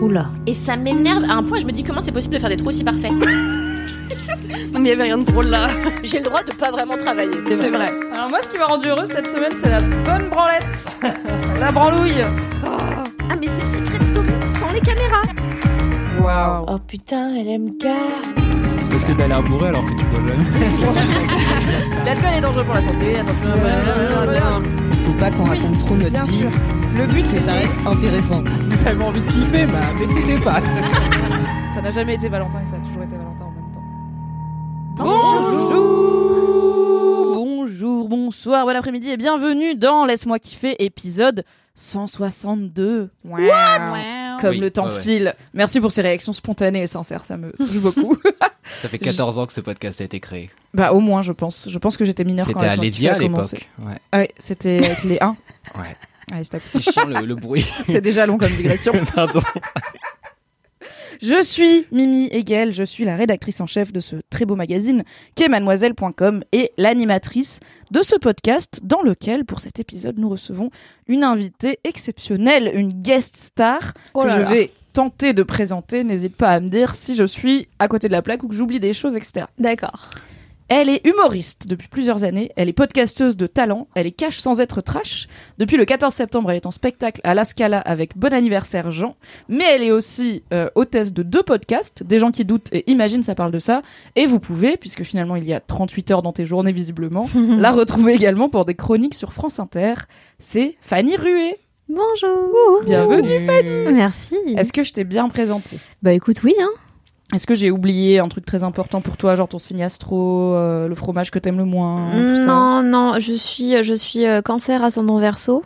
Oula. Et ça m'énerve à un point, je me dis comment c'est possible de faire des trous aussi parfaits? Mais il y avait rien de drôle là. J'ai le droit de pas vraiment travailler. C'est vrai. Alors moi, ce qui m'a rendu heureuse cette semaine, c'est la bonne branlette. la branlouille. Ah mais c'est Secret Story sans les caméras. Waouh. Oh putain, LMK. C'est parce que t'as l'air bourré alors que tu bois jamais. L'alcool est dangereux pour la santé. Attention. Faut pas qu'on raconte trop notre vie. sûr. Le but, Que c'est ça reste intéressant. Vous avez envie de kiffer, bah m'écoutez pas. Ça n'a jamais été Valentin et ça a toujours été Valentin en même temps. Bonjour. Bonjour, bonsoir, bon après-midi et bienvenue dans Laisse-moi kiffer, épisode 162. Wow. Comme Oui, le temps ouais, file. Merci pour ces réactions spontanées et sincères, ça me touche beaucoup. Ça fait 14 ans que ce podcast a été créé. bah au moins, je pense. Je pense que j'étais mineure quand C'était à Laisse-moi kiffer Lédia a à l'époque. Ouais. Ah oui, c'était avec les 1. ouais. Allez, stop. C'était chiant le, le bruit. C'est déjà long comme digression. Pardon. Je suis Mimi Hegel, je suis la rédactrice en chef de ce très beau magazine qui est mademoiselle.com et l'animatrice de ce podcast dans lequel, pour cet épisode, nous recevons une invitée exceptionnelle, une guest star Oh que là je vais tenter de présenter. N'hésite pas à me dire si je suis à côté de la plaque ou que j'oublie des choses, etc. D'accord. Elle est humoriste depuis plusieurs années, elle est podcasteuse de talent, elle est cash sans être trash. Depuis le 14 septembre, elle est en spectacle à La Scala avec Bon anniversaire Jean, mais elle est aussi euh, hôtesse de deux podcasts, Des gens qui doutent et Imagine ça parle de ça, et vous pouvez, puisque finalement il y a 38 heures dans tes journées visiblement, la retrouver également pour des chroniques sur France Inter. C'est Fanny Rué. Bonjour. Bienvenue Fanny. Merci. Est-ce que je t'ai bien présentée Bah écoute, oui, hein. Est-ce que j'ai oublié un truc très important pour toi, genre ton signe astro, euh, le fromage que t'aimes le moins tout ça Non, non, je suis, je suis euh, cancer ascendant verso.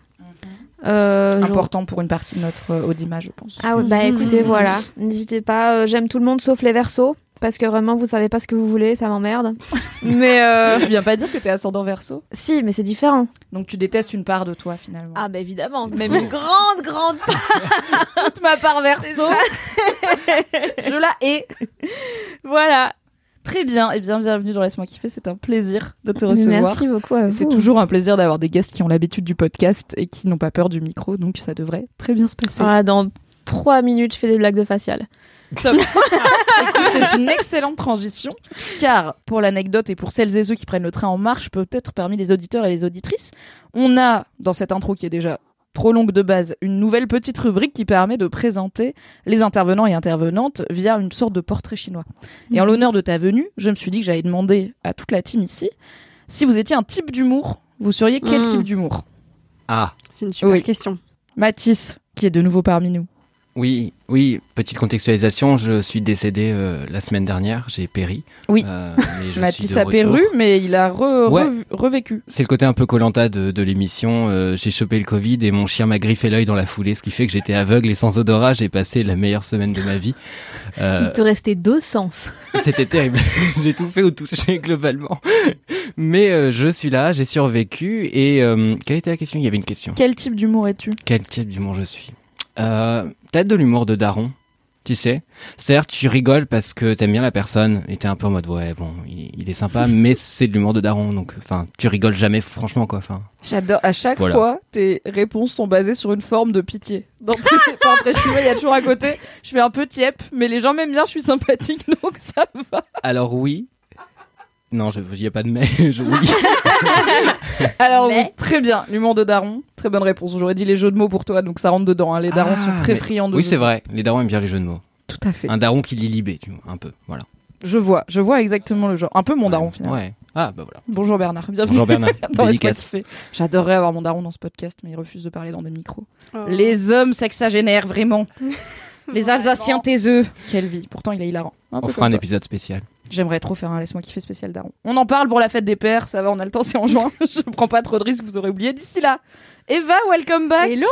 Euh, genre- important pour une partie de notre euh, audimat, je pense. Ah ouais, bah écoutez, voilà. N'hésitez pas, euh, j'aime tout le monde sauf les versos. Parce que vraiment, vous savez pas ce que vous voulez, ça m'emmerde. mais euh, Je viens pas dire que t'es ascendant verso, si, mais c'est différent. donc tu détestes une part de toi finalement. Ah bah évidemment, même une grande, grande toute ma part verso, je la hais. Voilà. Très bien, et bien bienvenue dans Laisse-moi kiffer, c'est un plaisir de te recevoir. Merci beaucoup à vous. C'est toujours un plaisir d'avoir des guests qui ont l'habitude du podcast et qui n'ont pas peur du micro, donc ça devrait très bien se passer. Ah, dans trois minutes, je fais des blagues de facial. Top. C'est une excellente transition, car pour l'anecdote et pour celles et ceux qui prennent le train en marche, peut-être parmi les auditeurs et les auditrices, on a dans cette intro qui est déjà trop longue de base, une nouvelle petite rubrique qui permet de présenter les intervenants et intervenantes via une sorte de portrait chinois. Et en l'honneur de ta venue, je me suis dit que j'allais demander à toute la team ici si vous étiez un type d'humour, vous seriez quel Mm. type d'humour? Ah, C'est une super Oui. question. Mathis, qui est de nouveau parmi nous. Oui, oui, petite contextualisation, je suis décédé euh, la semaine dernière, j'ai péri. Oui. Euh, je Mathis a perru, mais il a re- Ouais. revu- revécu. C'est le côté un peu colanta de, de l'émission. euh, j'ai chopé le Covid et mon chien m'a griffé l'œil dans la foulée, ce qui fait que j'étais aveugle et sans odorat. J'ai passé la meilleure semaine de ma vie. Euh, Il te restait deux sens. C'était terrible. j'ai tout fait au toucher globalement. Mais euh, je suis là, j'ai survécu. Et euh, quelle était la question? Il y avait une question. Quel type d'humour es-tu? Quel type d'humour je suis? Euh, Peut-être de l'humour de daron, tu sais. Certes, tu rigoles parce que t'aimes bien la personne et t'es un peu en mode ouais bon, il, il est sympa, mais c'est de l'humour de daron, donc enfin, tu rigoles jamais franchement quoi. Enfin, J'adore. À chaque Voilà. fois, tes réponses sont basées sur une forme de pitié. Dans tes portraits chinois, il y a toujours à côté. Je fais un peu tiep, mais les gens m'aiment bien, je suis sympathique, donc ça va. alors oui. Non, je n'y a pas de mais. Je, oui. Alors, Mais- oui, très bien. L'humour de Daron, très bonne réponse. J'aurais dit les jeux de mots pour toi, donc ça rentre dedans. hein. Les darons Ah, sont très mais- friands de Oui, c'est vrai. Les darons aiment bien les jeux de mots. Tout à fait. Un daron qui lit Libé, tu vois, un peu. Voilà. Je vois, je vois exactement le genre. Un peu mon daron, finalement. Ouais. Ah bah voilà. Bonjour Bernard, bienvenue. Bonjour Bernard. dans. J'adorerais avoir mon daron dans ce podcast, mais il refuse de parler dans des micros. Oh. Les hommes sexagénaires, vraiment. Les Alsaciens taiseux. Quelle vie. Pourtant, il est hilarant. Un On peu fera un toi. épisode spécial. J'aimerais trop faire un laisse-moi kiffer spécial daron. On en parle pour la fête des pères, ça va, on a le temps, c'est en juin. Je prends pas trop de risques, vous aurez oublié d'ici là. Eva, welcome back. Hello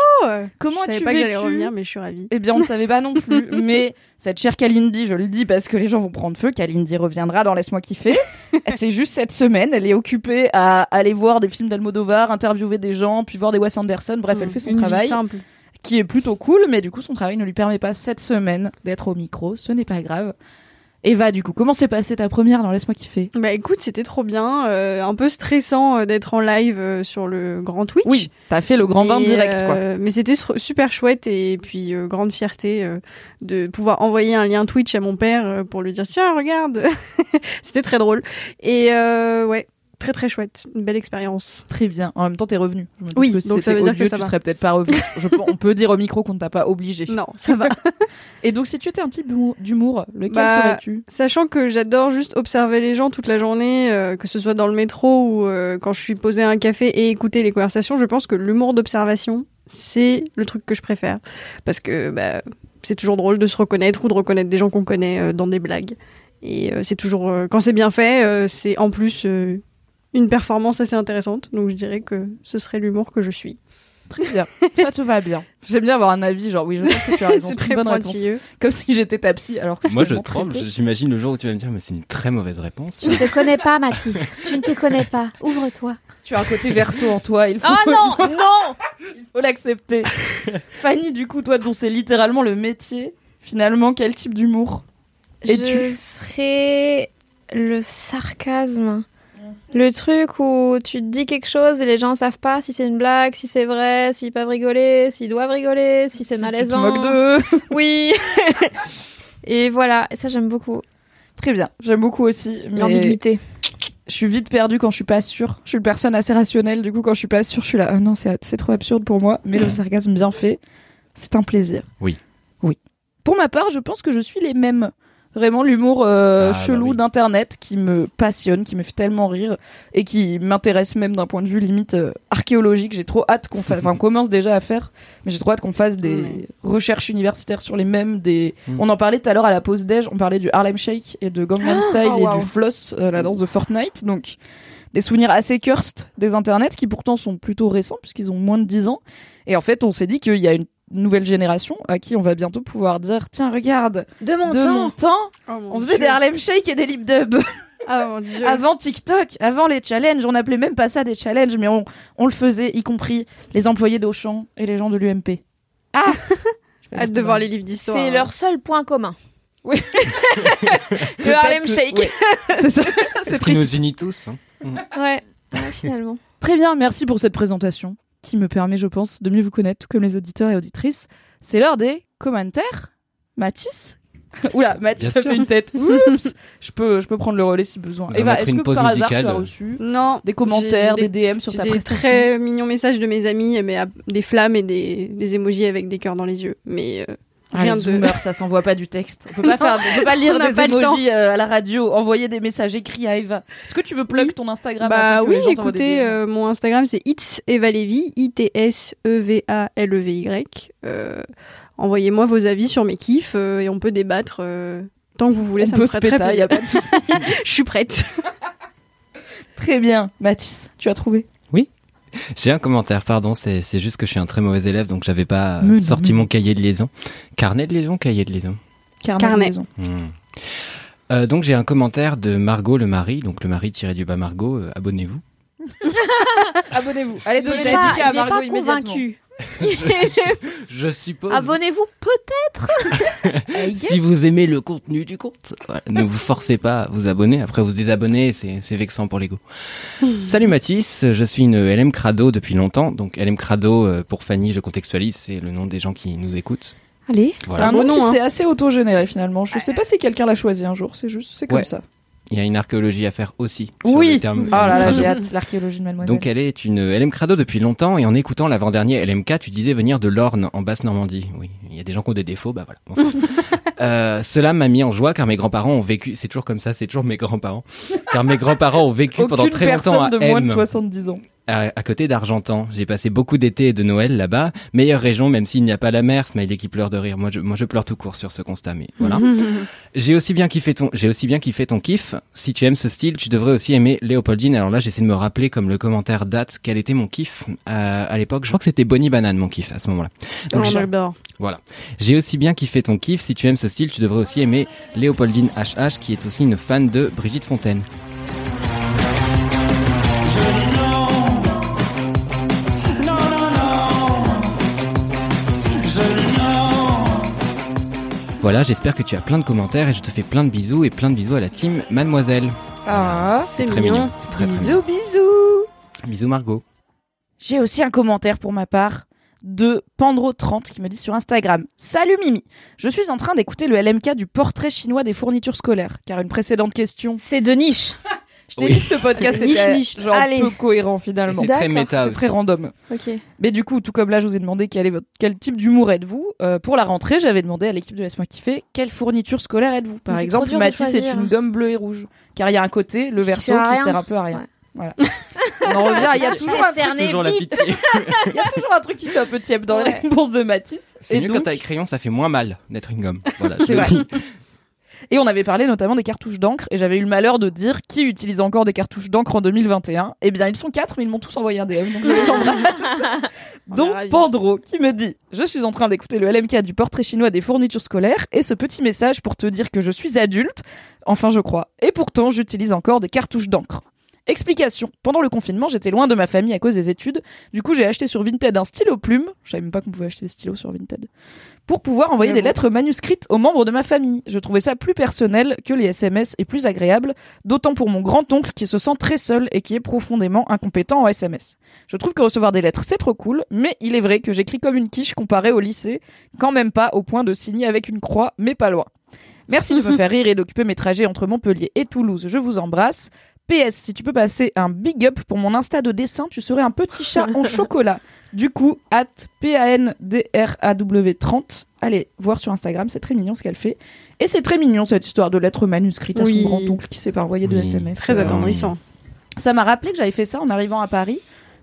Comment Je savais as-tu pas que j'allais vécu revenir, mais je suis ravie. Eh bien, on ne savait pas non plus. Mais cette chère Kalindi, je le dis parce que les gens vont prendre feu, Kalindi reviendra dans Laisse-moi kiffer. C'est juste cette semaine, elle est occupée à aller voir des films d'Almodovar, interviewer des gens, puis voir des Wes Anderson. Bref, elle fait son Une vie travail simple. qui est plutôt cool, mais du coup, son travail ne lui permet pas cette semaine d'être au micro. Ce n'est pas grave. Eva, du coup, comment s'est passée ta première dans Laisse-moi kiffer Bah écoute, c'était trop bien. euh, un peu stressant euh, d'être en live euh, sur le grand Twitch. Oui, t'as fait le grand bain direct, quoi. Mais c'était super chouette et puis grande fierté de pouvoir envoyer un lien Twitch à mon père pour lui dire tiens regarde. c'était très drôle et ouais très très chouette, une belle expérience. Très bien. En même temps, t'es revenu. Oui, que si donc ça veut dire que ça tu va. serais peut-être pas revenu. Je on peut dire au micro qu'on ne t'a pas obligé. Non, ça va. Et donc, si tu étais un type d'humour- d'humour, lequel Bah, serais-tu? Sachant que j'adore juste observer les gens toute la journée, euh, que ce soit dans le métro ou euh, quand je suis posée à un café et écouter les conversations, je pense que l'humour d'observation, c'est le truc que je préfère. Parce que bah, c'est toujours drôle de se reconnaître ou de reconnaître des gens qu'on connaît euh, dans des blagues. Et c'est toujours, quand c'est bien fait, c'est en plus une performance assez intéressante. Donc je dirais que ce serait l'humour que je suis. Très bien. Ça te va bien. J'aime bien avoir un avis, genre oui, je pense que tu as raison. c'est très bonne réponse. pointilleux. Comme si j'étais ta psy, alors que Moi, je tremble. J'imagine le jour où tu vas me dire, mais c'est une très mauvaise réponse. Tu ne te connais pas, Mathis. Tu ne te connais pas. Ouvre-toi. Tu as un côté verso en toi. Il faut, Oh non, non il faut l'accepter. Fanny, du coup, toi, dont c'est littéralement le métier, finalement, quel type d'humour Je Es-tu? serais le sarcasme. Le truc où tu te dis quelque chose et les gens savent pas si c'est une blague, si c'est vrai, s'ils peuvent rigoler, s'ils doivent rigoler, si c'est Si malaisant. Tu te moques d'eux. Oui. et voilà, et ça j'aime beaucoup. Très bien. J'aime beaucoup aussi. mais L'ambiguïté. Je suis vite perdue quand je suis pas sûre. Je suis une personne assez rationnelle. Du coup, quand je suis pas sûre, je suis là. Ah non, c'est c'est trop absurde pour moi. Mais le sarcasme bien fait, c'est un plaisir. Oui. Oui. Pour ma part, je pense que je suis les mêmes. Vraiment l'humour euh, Ah, bah chelou oui. d'internet qui me passionne, qui me fait tellement rire et qui m'intéresse même d'un point de vue limite euh, archéologique. J'ai trop hâte qu'on fasse, enfin on commence déjà à faire, mais j'ai trop hâte qu'on fasse des recherches universitaires sur les mêmes. Des, Mm. on en parlait tout à l'heure à la pause déj, on parlait du Harlem Shake et de Gangnam Style oh, et wow. du floss, euh, la danse de Fortnite. Donc des souvenirs assez cursed des internets qui pourtant sont plutôt récents puisqu'ils ont moins de 10 ans. Et en fait, on s'est dit qu'il y a une nouvelle génération à qui on va bientôt pouvoir dire tiens regarde De mon de mon temps Oh, mon on faisait Dieu. des Harlem Shake et des lip dubs Ah mon dieu. avant TikTok avant les challenges on appelait même pas ça des challenges mais on, on le faisait y compris les employés d'Auchan et les gens de l'UMP ah Je vais Hâte de voir les livres d'histoire. C'est leur seul point commun. Oui. le Harlem que- Shake. ouais. c'est ça C'est ce qui nous unit tous. hein? Ouais. Ouais, finalement. Très bien, merci pour cette présentation qui me permet, je pense, de mieux vous connaître, tout comme les auditeurs et auditrices. C'est l'heure des commentaires. Mathis Oula, Mathis Bien ça sûr. fait une tête. Oups je peux, je peux prendre le relais si besoin. Eva, est-ce que par hasard tu as reçu Non. des commentaires, des DM sur ta des prestation très mignons messages de mes amis, mais à- des flammes et des, des émojis avec des cœurs dans les yeux. Mais euh, Ah, rien les de. zoomers, ça s'envoie pas du texte. On peut pas faire, on peut pas lire des emojis euh, à la radio, envoyer des messages écrits à Eva. Est-ce que tu veux plug Oui. ton Instagram Bah oui, des écoutez, euh, mon Instagram c'est It's Eva Levy, I-T-S-E-V-A-L-E-V-Y. Euh, Envoyez-moi vos avis sur mes kiffs et on peut débattre tant que vous voulez. On ça peut me se ferait très y a pas de souci. Je suis prête. Très bien, Mathis, tu as trouvé J'ai un commentaire, pardon, c'est juste que je suis un très mauvais élève, donc j'avais pas euh, sorti mon cahier de liaison. Carnet de liaison, cahier de liaison. Carnet. de liaison. Hmm. Euh, donc j'ai un commentaire de Margot le mari, donc le mari tiré du bas Margot, euh, abonnez-vous. Abonnez-vous. Allez, donnez la à Margot immédiatement. convaincu. Je suppose. Abonnez-vous Si vous aimez le contenu du compte, voilà, ne vous forcez pas à vous abonner. Après, vous désabonner, c'est c'est vexant pour l'ego. Salut Mathis, je suis une LM Crado depuis longtemps. Donc LM Crado, euh, pour Fanny, je contextualise, c'est le nom des gens qui nous écoutent. Allez. C'est Voilà. un beau nom nom, qui hein. s'est assez auto-généré finalement. Je sais pas si quelqu'un l'a choisi un jour, c'est juste, c'est comme Ouais. ça. Il y a une archéologie à faire aussi. sur Oui. le terme Oh là là, j'ai hâte, l'archéologie de Mademoiselle. Donc elle est une LM Crado depuis longtemps et en écoutant l'avant-dernier LMK, tu disais venir de l'Orne en Basse-Normandie. Oui, il y a des gens qui ont des défauts, bah voilà. Euh, cela m'a mis en joie car mes grands-parents ont vécu, c'est toujours comme ça, c'est toujours mes grands-parents, car mes grands-parents ont vécu pendant très longtemps à de moins de M, 70 ans. À, à côté d'Argentan. J'ai passé beaucoup d'été et de Noël là-bas. Meilleure région, même s'il n'y a pas la mer. Smiley qui pleure de rire. Moi, je, moi, je pleure tout court sur ce constat, mais voilà. j'ai aussi bien kiffé ton, j'ai aussi bien kiffé ton kiff. Si tu aimes ce style, tu devrais aussi aimer Léopoldine. Alors là, j'essaie de me rappeler, comme le commentaire date, quel était mon kiff euh, à l'époque. Je crois que c'était Bonnie Banane, mon kiff à ce moment-là. Donc, Oh, voilà. J'ai aussi bien kiffé ton kiff. Si tu aimes ce style, tu devrais aussi aimer Léopoldine HH, qui est aussi une fan de Brigitte Fontaine. Voilà, j'espère que tu as plein de commentaires et je te fais plein de bisous et plein de bisous à la team Mademoiselle. Ah, C'est très mignon. mignon. C'est très très bisous, bisous. mignon. Bisous Margot. J'ai aussi un commentaire pour ma part de Pandro30 qui me dit sur Instagram Salut Mimi, je suis en train d'écouter le LMK du portrait chinois des fournitures scolaires, car une précédente question. C'est de niche. Je t'ai Oui. dit que ce podcast était niche. genre Allez. peu cohérent finalement. C'est très méta C'est très random. Ok. Mais du coup, tout comme là, je vous ai demandé quel, est votre, quel type d'humour êtes-vous. Euh, pour la rentrée, j'avais demandé à l'équipe de Laisse-moi kiffer quelle fourniture scolaire êtes-vous? Par Mais exemple, Mathis, c'est choisir. une gomme bleue et rouge. Car il y a un côté, le verso, qui sert un peu à rien. Ouais. Voilà. On en revient, il y a toujours un truc, Toujours la pitié. il y a toujours un truc qui fait un peu tiep dans les Ouais. réponses de Mathis. C'est mieux donc- quand t'as les crayons, ça fait moins mal d'être une gomme. Voilà, je C'est le vrai. Et on avait parlé notamment des cartouches d'encre, et j'avais eu le malheur de dire qui utilise encore des cartouches d'encre en 2021. Eh bien, ils sont quatre, mais ils m'ont tous envoyé un DM, donc je les embrasse. Donc. Pandro qui me dit Je suis en train d'écouter le LMK du portrait chinois des fournitures scolaires, et ce petit message pour te dire que je suis adulte, enfin, je crois, et pourtant, j'utilise encore des cartouches d'encre. Explication. Pendant le confinement, j'étais loin de ma famille à cause des études. Du coup, j'ai acheté sur Vinted un stylo plume. Je savais même pas qu'on pouvait acheter des stylos sur Vinted. Pour pouvoir envoyer des lettres manuscrites aux membres de ma famille. Je trouvais ça plus personnel que les SMS et plus agréable, d'autant pour mon grand-oncle qui se sent très seul et qui est profondément incompétent en SMS. Je trouve que recevoir des lettres, c'est trop cool, mais il est vrai que j'écris comme une quiche comparé au lycée, quand même pas au point de signer avec une croix, mais pas loin. Merci de me faire rire et d'occuper mes trajets entre Montpellier et Toulouse. Je vous embrasse. PS, si tu peux passer un big up pour mon Insta de dessin, tu serais un petit chat en chocolat. Du coup, at PANDRAW30. Allez, voir sur Instagram, c'est très mignon ce qu'elle fait. Et c'est très mignon cette histoire de lettres manuscrites à son grand-oncle qui s'est pas envoyé de Oui. SMS. Très Euh, attendrissant. ça m'a rappelé que j'avais fait ça en arrivant à Paris,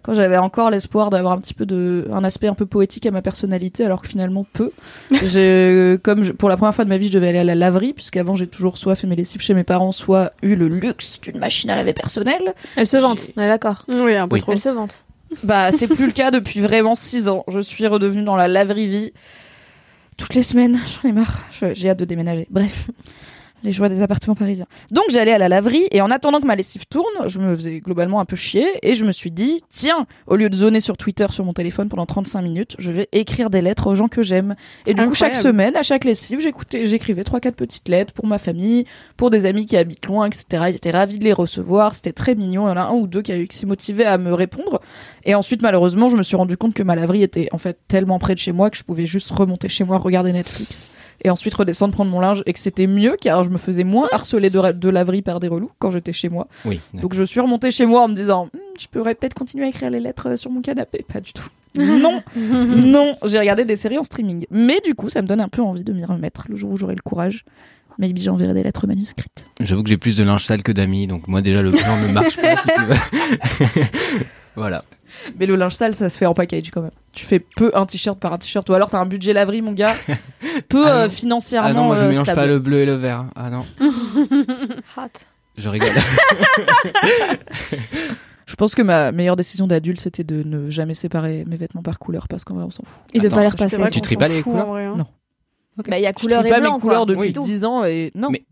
quand j'avais encore l'espoir d'avoir un petit peu de, un aspect un peu poétique à ma personnalité, alors que finalement peu. j'ai, comme je- pour la première fois de ma vie, je devais aller à la laverie, puisqu'avant j'ai toujours soit fait mes lessives chez mes parents, soit eu le luxe d'une machine à laver personnelle. Elle se vante. On est d'accord. Oui, un peu Oui. trop. Elle se vante. Bah, c'est plus le cas depuis vraiment six ans. Je suis redevenue dans la laverie vie toutes les semaines. J'en ai marre. J'ai hâte de déménager. Bref. Les joies des appartements parisiens. Donc j'allais à la laverie et en attendant que ma lessive tourne, je me faisais globalement un peu chier et je me suis dit, tiens, au lieu de zoner sur Twitter sur mon téléphone pendant 35 minutes, je vais écrire des lettres aux gens que j'aime. Et du coup, chaque semaine, à chaque lessive, j'écoutais, j'écrivais trois, quatre petites lettres pour ma famille, pour des amis qui habitent loin, etc. Ils étaient ravis de les recevoir. C'était très mignon. Il y en a un ou deux qui, a eu, qui s'est motivé à me répondre. Et ensuite, malheureusement, je me suis rendu compte que ma laverie était en fait tellement près de chez moi que je pouvais juste remonter chez moi, regarder Netflix et ensuite redescendre prendre mon linge et que c'était mieux car je me faisais moins harceler de, de laverie par des relous quand j'étais chez moi. Oui. Donc je suis remontée chez moi en me disant Hum, je pourrais peut-être continuer à écrire les lettres sur mon canapé. Pas du tout. Non, non, j'ai regardé des séries en streaming. Mais du coup, ça me donne un peu envie de m'y remettre le jour où j'aurai le courage. Maybe j'enverrai des lettres manuscrites. J'avoue que j'ai plus de linge sale que d'amis, donc moi déjà le plan ne marche pas si tu veux. voilà. Mais le linge sale, ça se fait en package quand même. Tu fais peu un t-shirt par un t-shirt, ou alors t'as un budget laverie, mon gars, peu Ah euh, financièrement Ah non, moi je euh, mélange stable. pas le bleu et le vert. Ah non, Hot. je rigole. Je pense que ma meilleure décision d'adulte, c'était de ne jamais séparer mes vêtements par couleur, parce qu'en vrai, on s'en fout. Et de Attends, pas les repasser. Tu tries pas les couleurs vrai, hein. Non. Bah, il y a Je couleur trie et pas blanc. mes couleurs quoi. depuis Oui. 10 ans et non. Mais-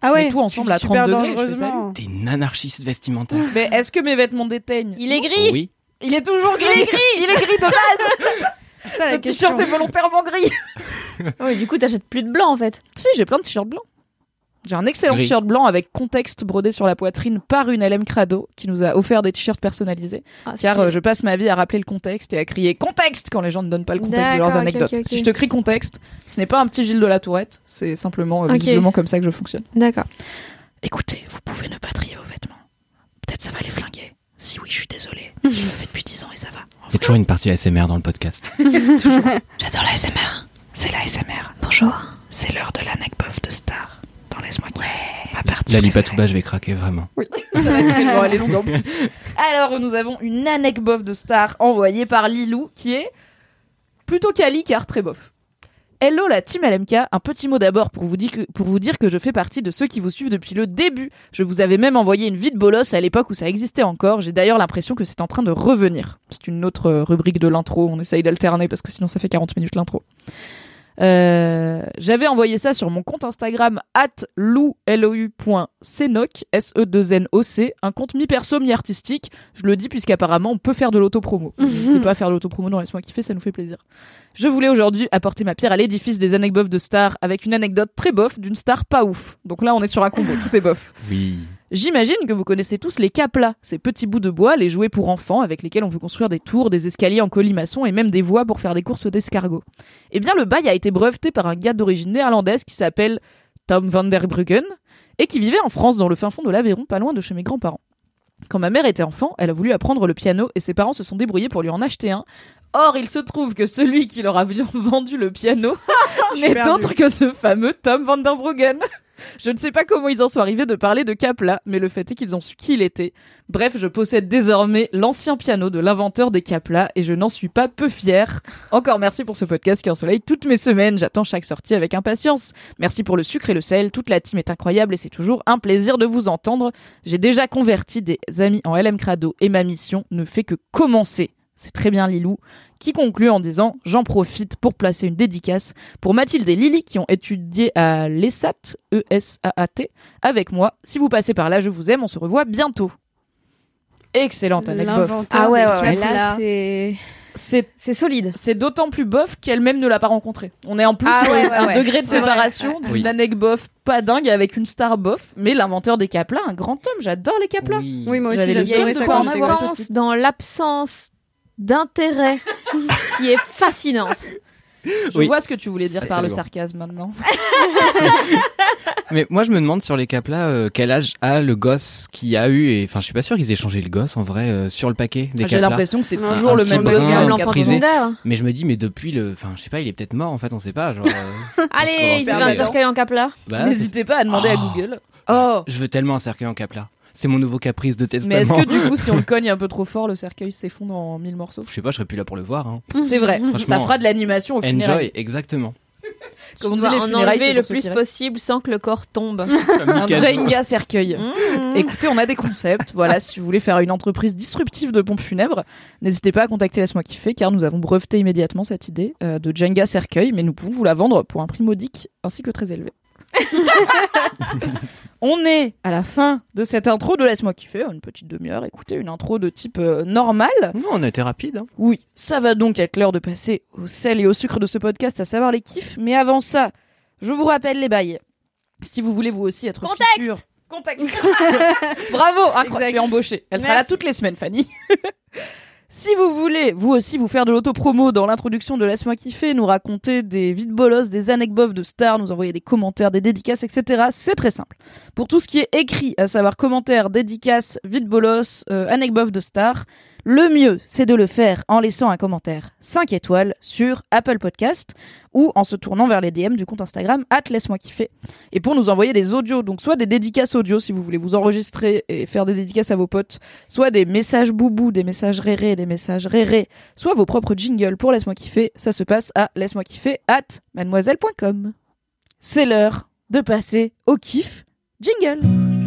Ah ouais, tout ensemble à fais super 30 degrés. T'es une anarchiste vestimentaire. Mais est-ce que mes vêtements déteignent Il est gris. Oui. Il est toujours gris. Il est gris de base. Ça, Ce t-shirt est volontairement gris. Oui, du coup, t'achètes plus de blanc en fait. Si, j'ai plein de t-shirts blancs. J'ai un excellent t-shirt blanc avec contexte brodé sur la poitrine par une LM Crado qui nous a offert des t-shirts personnalisés. Ah, Car euh, je passe ma vie à rappeler le contexte et à crier contexte quand les gens ne donnent pas le contexte de leurs anecdotes. Si je te crie contexte, ce n'est pas un petit Gilles de la Tourette, c'est simplement euh, visiblement comme ça que je fonctionne. D'accord. Écoutez, vous pouvez ne pas trier vos vêtements. Peut-être ça va les flinguer. Si oui, je suis désolée. Je le fais depuis 10 ans et ça va. Il y a toujours une partie ASMR dans le podcast. J'adore la SMR. C'est la SMR. Bonjour. C'est l'heure de l'anecdote de Star dans Laisse-moi kiffer. Ma partie bas, je vais craquer vraiment. Ça va être très long, elle est longue en plus. Alors, nous avons une anecdote de star envoyée par Lilou qui est plutôt quali car très bof. Hello la team LMK, un petit mot d'abord pour, vous dire que- pour vous dire que je fais partie de ceux qui vous suivent depuis le début. Je vous avais même envoyé une vie de bolos à l'époque où ça existait encore. J'ai d'ailleurs l'impression que c'est en train de revenir. C'est une autre euh, rubrique de l'intro, on essaye d'alterner parce que sinon ça fait 40 minutes l'intro. Euh, j'avais envoyé ça sur mon compte Instagram at lou.senoc, S-E-2-N-O-C, un compte mi-perso, mi-artistique. Je le dis puisqu'apparemment on peut faire de l'autopromo. N'hésitez pas à faire de l'autopromo dans Laisse-moi kiffer, ça nous fait plaisir. Je voulais aujourd'hui apporter ma pierre à l'édifice des anecdotes de stars avec une anecdote très bof d'une star pas ouf. Donc là on est sur un combo, tout est bof. Oui. J'imagine que vous connaissez tous les caplas, ces petits bouts de bois, les jouets pour enfants avec lesquels on peut construire des tours, des escaliers en colimaçon et même des voies pour faire des courses d'escargot. Eh bien, le bail a été breveté par un gars d'origine néerlandaise qui s'appelle Tom van der Bruggen et qui vivait en France dans le fin fond de l'Aveyron, pas loin de chez mes grands-parents. Quand ma mère était enfant, elle a voulu apprendre le piano et ses parents se sont débrouillés pour lui en acheter un. Or, il se trouve que celui qui leur a vendu le piano n'est autre que ce fameux Tom van der Bruggen. Je ne sais pas comment ils en sont arrivés de parler de Capla, mais le fait est qu'ils ont su qui il était. Bref, je possède désormais l'ancien piano de l'inventeur des Capla et je n'en suis pas peu fière. Encore merci pour ce podcast qui ensoleille toutes mes semaines. J'attends chaque sortie avec impatience. Merci pour le sucre et le sel. Toute la team est incroyable et c'est toujours un plaisir de vous entendre. J'ai déjà converti des amis en LM Crado et ma mission ne fait que commencer. C'est très bien Lilou, qui conclut en disant J'en profite pour placer une dédicace pour Mathilde et Lily qui ont étudié à l'ESAT, E-S-A-A-T, avec moi. Si vous passez par là, je vous aime, on se revoit bientôt. Excellente anecdote. Ah ouais, ouais, ouais, là c'est C'est c'est solide. c'est d'autant plus bof qu'elle-même ne l'a pas rencontré. On est en plus Ah sur ouais, ouais, un ouais. degré de séparation d'une Oui. anecdote bof pas dingue avec une star bof, mais l'inventeur des Caplas, un grand homme, j'adore les Caplas. Oui. Oui, moi aussi, J'avais le Il y a une dans l'absence d'intérêt qui est fascinante. Je Oui. vois ce que tu voulais dire par le sarcasme maintenant. Mais moi, je me demande sur les caplas, euh, quel âge a le gosse qui a eu, et enfin, je suis pas sûr qu'ils aient changé le gosse en vrai euh, sur le paquet des J'ai caplas. l'impression que c'est toujours un le même gosse. Mais je me dis, mais depuis le, enfin, je sais pas, il est peut-être mort en fait, on sait pas. Genre, euh, Allez, il un cercueil en capla. bah, N'hésitez pas à demander à Oh. Google. Oh je veux tellement un cercueil en caplas. C'est mon nouveau caprice de testament. Mais est-ce que du coup, si on le cogne un peu trop fort, le cercueil s'effondre en mille morceaux? Je sais pas, je serais plus là pour le voir. Hein. C'est vrai. Ça fera de l'animation au funérailles. Enjoy, exactement. Comme on dit, en funérailles, c'est enlever le plus possible sans que le corps tombe. Un Jenga cercueil. Mmh. Écoutez, on a des concepts. Voilà, si vous voulez faire une entreprise disruptive de pompes funèbres, n'hésitez pas à contacter Laisse-moi kiffer, car nous avons breveté immédiatement cette idée euh, de Jenga cercueil, mais nous pouvons vous la vendre pour un prix modique ainsi que très élevé. on est à la fin de cette intro de Laisse-moi kiffer, une petite demi-heure. Écoutez, une intro de type euh, normal. Non, on a été rapide. Hein. Oui, ça va donc être l'heure de passer au sel et au sucre de ce podcast, à savoir les kiffs. Mais avant ça, je vous rappelle les bails. Si vous voulez vous aussi être Contexte futur- Contexte Bravo incroyable, tu es embauchée. Elle sera là Merci. toutes les semaines, Fanny. Si vous voulez, vous aussi, vous faire de l'autopromo dans l'introduction de Laisse-moi kiffer, nous raconter des vides bolos, des anecdotes de stars, nous envoyer des commentaires, des dédicaces, etc., c'est très simple. Pour tout ce qui est écrit, à savoir commentaires, dédicaces, vides bolos, euh, anecdotes de stars, le mieux, c'est de le faire en laissant un commentaire 5 étoiles sur Apple Podcast ou en se tournant vers les DM du compte Instagram at laisse-moi kiffer. Et pour nous envoyer des audios, donc soit des dédicaces audio si vous voulez vous enregistrer et faire des dédicaces à vos potes, soit des messages boubou, des messages réré, des messages réré, soit vos propres jingles pour laisse-moi kiffer, ça se passe à laisse-moi kiffer at mademoiselle.com. C'est l'heure de passer au kiff jingle.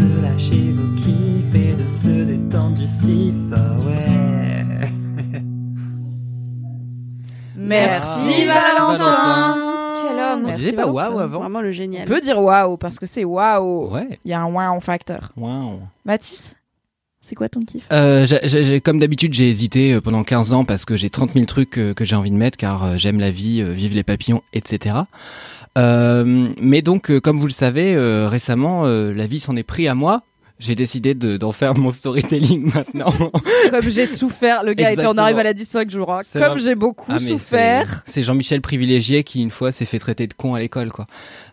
De lâcher vos kiffs et de se détendre du sif, ah ouais. Merci Merci, Valentin. Quel homme. On Merci, disait pas waouh avant Vraiment le On génial. peut dire waouh parce que c'est waouh. Ouais. Il y a un wow facteur. Wow. Mathis, c'est quoi ton kiff? Euh, comme d'habitude, j'ai hésité euh, pendant 15 ans parce que j'ai 30 000 trucs euh, que j'ai envie de mettre car j'aime la vie, vive les papillons, etc. Mais donc, comme vous le savez, récemment, la vie s'en est pris à moi. J'ai décidé de- d'en faire mon storytelling maintenant. Comme j'ai souffert, le gars était en Exactement. arrêt maladie 5 jours. hein. Comme j'ai beaucoup Ah, souffert. c'est- Jean-Michel privilégié qui une fois s'est fait traiter de con à l'école, quoi.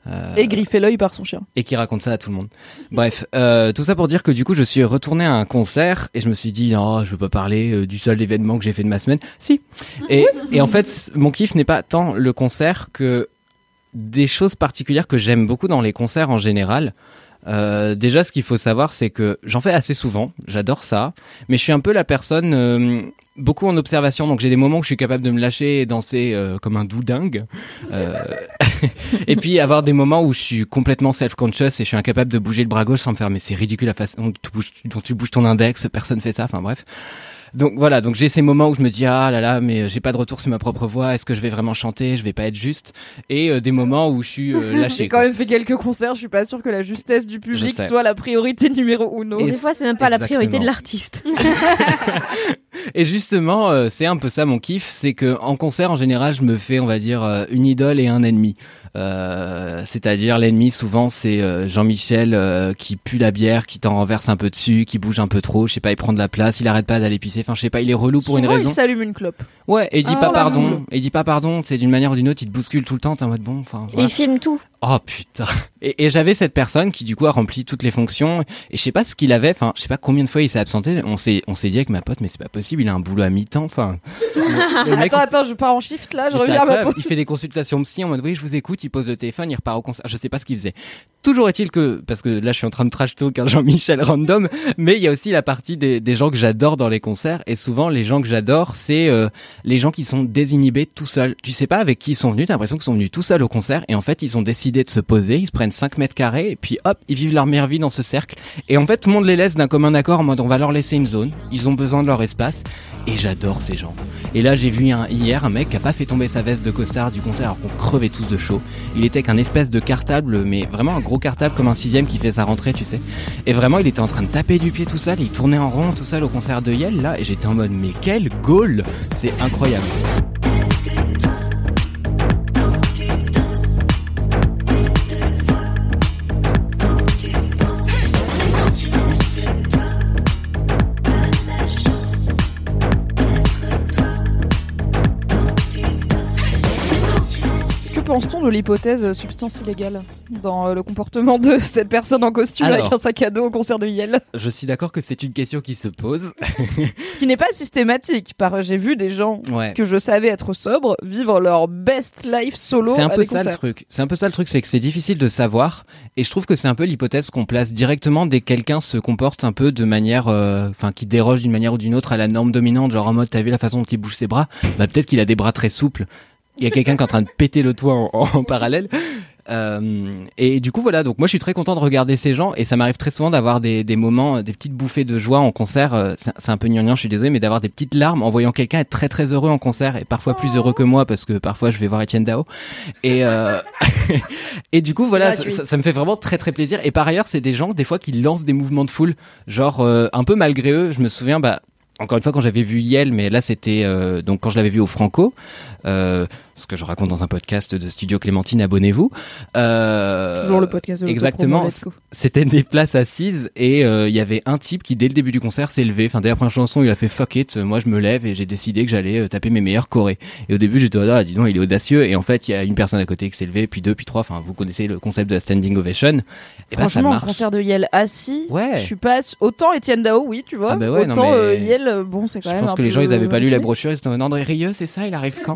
Euh, Et griffé l'œil par son chien. et qui raconte ça à tout le monde. Bref, euh, tout ça pour dire que du coup, je suis retourné à un concert et je me suis dit, non, je veux pas parler euh, du seul événement que j'ai fait de ma semaine. Si. Et, et en fait, mon kiff n'est pas tant le concert que des choses particulières que j'aime beaucoup dans les concerts en général. Euh, déjà, ce qu'il faut savoir, c'est que j'en fais assez souvent. J'adore ça, mais je suis un peu la personne euh, beaucoup en observation. Donc j'ai des moments où je suis capable de me lâcher et danser euh, comme un doudingue. Et puis avoir des moments où je suis complètement self-conscious et je suis incapable de bouger le bras gauche sans me faire mais c'est ridicule la façon dont tu, bouges, dont tu bouges ton index, personne fait ça, enfin bref. Donc voilà, donc j'ai ces moments où je me dis ah là là mais j'ai pas de retour sur ma propre voix, est-ce que je vais vraiment chanter, je vais pas être juste et euh, des moments où je suis euh, lâché. J'ai quand quoi. même fait quelques concerts, je suis pas sûre que la justesse du public soit la priorité numéro uno. Et Des fois, c'est même pas la priorité de l'artiste. Et justement, euh, c'est un peu ça mon kiff, c'est que en concert en général, je me fais, on va dire, euh, une idole et un ennemi. Euh, C'est-à-dire l'ennemi souvent c'est euh, Jean-Michel euh, qui pue la bière, qui t'en renverse un peu dessus, qui bouge un peu trop, je sais pas, il prend de la place, il arrête pas d'aller pisser, enfin je sais pas, il est relou pour une raison. il s'allume une clope. Ouais, et il dit Ah, pas pardon, et il dit pas pardon, c'est d'une manière ou d'une autre, il te bouscule tout le temps, t'es en mode bon, enfin. Voilà. il filme tout. Oh putain. Et, et j'avais cette personne qui du coup a rempli toutes les fonctions et je sais pas ce qu'il avait, enfin je sais pas combien de fois il s'est absenté. On s'est on s'est dit avec ma pote mais c'est pas possible, il a un boulot à mi-temps. Enfin. Attends, attends, je pars en shift là, je reviens à ma. Il fait des consultations psy en mode oui je vous écoute, il pose le téléphone, il repart au concert. Je sais pas ce qu'il faisait. Toujours est-il que parce que là je suis en train de trash talk un Jean-Michel random, mais il y a aussi la partie des, des gens que j'adore dans les concerts et souvent les gens que j'adore c'est euh, les gens qui sont désinhibés tout seuls. Tu sais pas avec qui ils sont venus, t'as l'impression qu'ils sont venus tout seuls au concert et en fait ils ont décidé de se poser, ils se prennent 5 mètres carrés et puis hop ils vivent leur meilleure vie dans ce cercle et en fait tout le monde les laisse d'un commun accord en mode on va leur laisser une zone, ils ont besoin de leur espace et j'adore ces gens. Et là j'ai vu un, hier un mec qui a pas fait tomber sa veste de costard du concert alors qu'on crevait tous de chaud. Il était qu'un espèce de cartable mais vraiment un gros cartable comme un sixième qui fait sa rentrée tu sais. Et vraiment il était en train de taper du pied tout seul, il tournait en rond tout seul au concert de Yel là et j'étais en mode mais quel goal C'est incroyable. Pense-t-on de l'hypothèse euh, substance illégale dans euh, le comportement de cette personne en costume Alors. avec un sac à dos au concert de Yel Je suis d'accord que c'est une question qui se pose. Qui n'est pas systématique. Par j'ai vu des gens Ouais. que je savais être sobres vivre leur best life solo C'est un à peu des ça le truc. C'est un peu ça le truc, c'est que c'est difficile de savoir. Et je trouve que c'est un peu l'hypothèse qu'on place directement dès que quelqu'un se comporte un peu de manière, euh, enfin, qui déroge d'une manière ou d'une autre à la norme dominante, genre en mode, t'as vu la façon dont il bouge ses bras? Bah peut-être qu'il a des bras très souples. Il y a quelqu'un qui est en train de péter le toit en, en parallèle. Euh, et du coup voilà, donc moi je suis très content de regarder ces gens et ça m'arrive très souvent d'avoir des, des moments, des petites bouffées de joie en concert. Euh, C'est un peu gnangnan, je suis désolé, mais d'avoir des petites larmes en voyant quelqu'un être très très heureux en concert et parfois plus heureux que moi parce que parfois je vais voir Etienne Dao. Et euh, et du coup voilà, ça, Gratuit. ça- ça me fait vraiment très très plaisir. Et par ailleurs c'est des gens des fois qui lancent des mouvements de foule, genre euh, un peu malgré eux. Je me souviens bah encore une fois quand j'avais vu Yel, mais là c'était euh, donc quand je l'avais vu au Franco, euh, ce que je raconte dans un podcast de Studio Clémentine, abonnez-vous. Euh, Toujours le podcast de Exactement. C'était des places assises et euh, il y avait un type qui dès le début du concert s'est levé. Enfin dès la première chanson il a fait fuck it. Moi je me lève et j'ai décidé que j'allais euh, taper mes meilleurs chorés. Et au début j'étais là, dis donc il est audacieux. Et en fait il y a une personne à côté qui s'est levée, puis deux, puis trois. Enfin vous connaissez le concept de la standing ovation. Et ça Franchement, un marche. concert de Yel assis, Ouais. je suis pas autant Étienne Dao, oui, tu vois. Ah bah ouais, non, autant mais- euh, Yel, euh, bon, c'est quand Je même. pense un que les gens ils avaient pas lu la brochure. Ils étaient en André Rieu, c'est ça. Il arrive quand?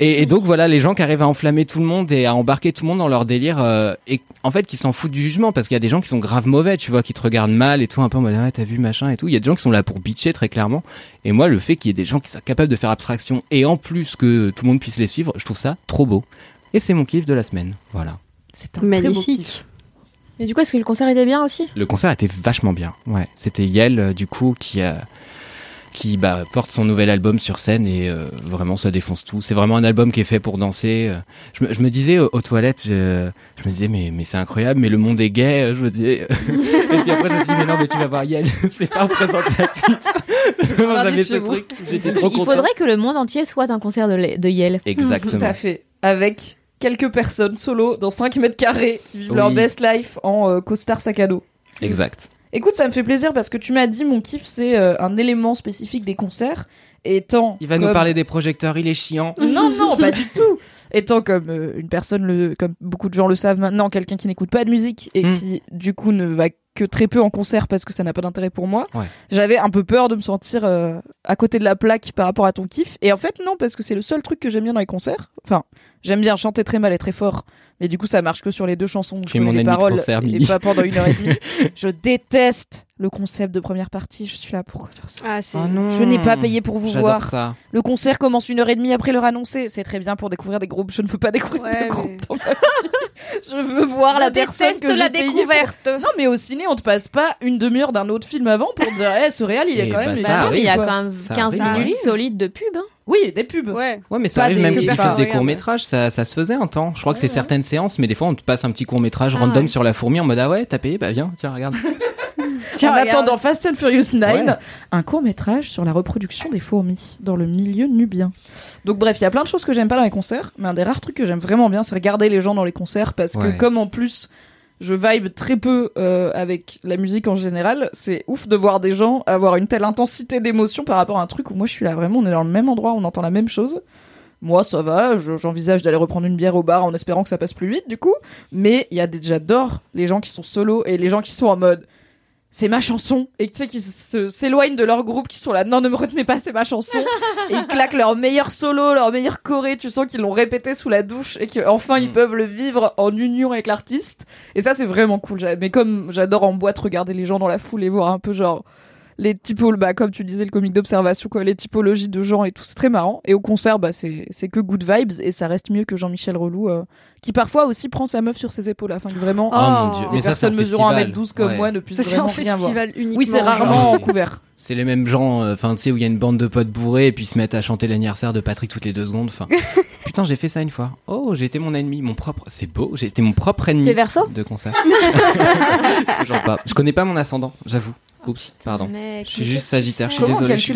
Et, et donc voilà les gens qui arrivent à enflammer tout le monde et à embarquer tout le monde dans leur délire euh, et en fait qui s'en foutent du jugement parce qu'il y a des gens qui sont grave mauvais, tu vois, qui te regardent mal et tout un peu en mode ah, t'as vu machin et tout. Il y a des gens qui sont là pour bitcher très clairement. Et moi le fait qu'il y ait des gens qui sont capables de faire abstraction et en plus que tout le monde puisse les suivre, je trouve ça trop beau. Et c'est mon kiff de la semaine. Voilà. C'est un très beau Magnifique. kiff. Et du coup, est-ce que le concert était bien aussi? Le concert était vachement bien. Ouais, c'était Yel euh, du coup qui a qui bah, porte son nouvel album sur scène et euh, vraiment ça défonce tout. C'est vraiment un album qui est fait pour danser. euh. Je, me- je me disais aux toilettes, je, je me disais mais mais c'est incroyable, mais le monde est gay. Je me disais. et puis après je me suis dit mais non mais tu vas voir Yel, c'est pas représentatif. J'avais dit ce truc, j'étais trop Il content. faudrait que le monde entier soit un concert de, de Yel. Exactement. Tout à fait. Avec quelques personnes solo dans 5 mètres carrés qui vivent leur best life en euh, costard sac à dos. Exact. Écoute, ça me fait plaisir parce que tu m'as dit mon kiff c'est euh, un élément spécifique des concerts. Et étant Il va nous parler des projecteurs, il est chiant. Non, non, pas du tout. Étant comme euh, une personne, le, comme beaucoup de gens le savent maintenant, quelqu'un qui n'écoute pas de musique et Hmm. qui du coup ne va que très peu en concert parce que ça n'a pas d'intérêt pour moi. Ouais. J'avais un peu peur de me sentir euh, à côté de la plaque par rapport à ton kiff. Et en fait, non, parce que c'est le seul truc que j'aime bien dans les concerts. Enfin, j'aime bien chanter très mal et très fort. Mais du coup, ça marche que sur les deux chansons. connais mon les paroles concert, et pas pendant une heure et demie. je déteste le concept de première partie. Je suis là pour faire ça. Ah. Oh non. Je n'ai pas payé pour vous J'adore voir. ça. Le concert commence une heure et demie après leur annoncer. C'est très bien pour découvrir des Je ne veux pas découvrir Ouais, de groupes mais- dans ma vie. Je veux voir la personne que la découverte. pour- Non, mais au ciné, on te passe pas une demi-heure d'un autre film avant pour dire, eh, ce réal, il est Eh quand bah, même. ça il est arrive. il y a quoi. 15, Ça 15 arrive, minutes solides de pub. hein. Oui, des pubs. Ouais. Ouais, mais ça Pas arrive des- même que qu'ils diffusent des regarde. courts métrages, ça, ça se faisait un temps. Je crois que c'est certaines séances, mais des fois on te passe un petit court métrage Ah random ouais. sur la fourmi en mode ah ouais, t'as payé, bah viens, tiens regarde. Tiens, en regarde. attendant Fast and Furious 9, Ouais. un court métrage sur la reproduction des fourmis dans le milieu nubien. Donc bref, il y a plein de choses que j'aime pas dans les concerts, mais un des rares trucs que j'aime vraiment bien, c'est regarder les gens dans les concerts parce Ouais. que comme en plus je vibe très peu euh, avec la musique en général, c'est ouf de voir des gens avoir une telle intensité d'émotion par rapport à un truc où moi je suis là vraiment, on est dans le même endroit, on entend la même chose. Moi, ça va, je- j'envisage d'aller reprendre une bière au bar en espérant que ça passe plus vite, du coup. Mais il y a j'adore les gens qui sont solo et les gens qui sont en mode, c'est ma chanson. Et tu sais qui s'éloignent de leur groupe qui sont là. Non ne me retenez pas c'est ma chanson. Et ils claquent leur meilleur solo leur meilleur choré. Tu sens qu'ils l'ont répété sous la douche et qu'enfin ils Mm. peuvent le vivre en union avec l'artiste. Et ça c'est vraiment cool. Mais comme j'adore en boîte regarder les gens dans la foule et voir un peu genre les typos bah comme tu disais le comique d'observation quoi les typologies de gens et tout c'est très marrant et au concert bah c'est c'est que good vibes et ça reste mieux que Jean-Michel Relou euh, qui parfois aussi prend sa meuf sur ses épaules afin que vraiment Oh, mon dieu, les mais ça c'est un personnes mesurant festival. 1m12 comme Ouais. moi ne puissent Ça, c'est un vraiment rien voir festival uniquement. oui, c'est rarement genre. en couvert. C'est les mêmes gens, euh, enfin tu sais où il y a une bande de potes bourrés et puis ils se mettent à chanter l'anniversaire de Patrick toutes les deux secondes. Enfin, putain j'ai fait ça une fois. Oh j'ai été mon ennemi, mon propre. C'est beau, j'ai été mon propre ennemi T'es verso de concert. Toujours pas. Je connais pas mon ascendant, j'avoue. Oups, pardon. Mec, Je suis juste Sagittaire, je suis désolé, je suis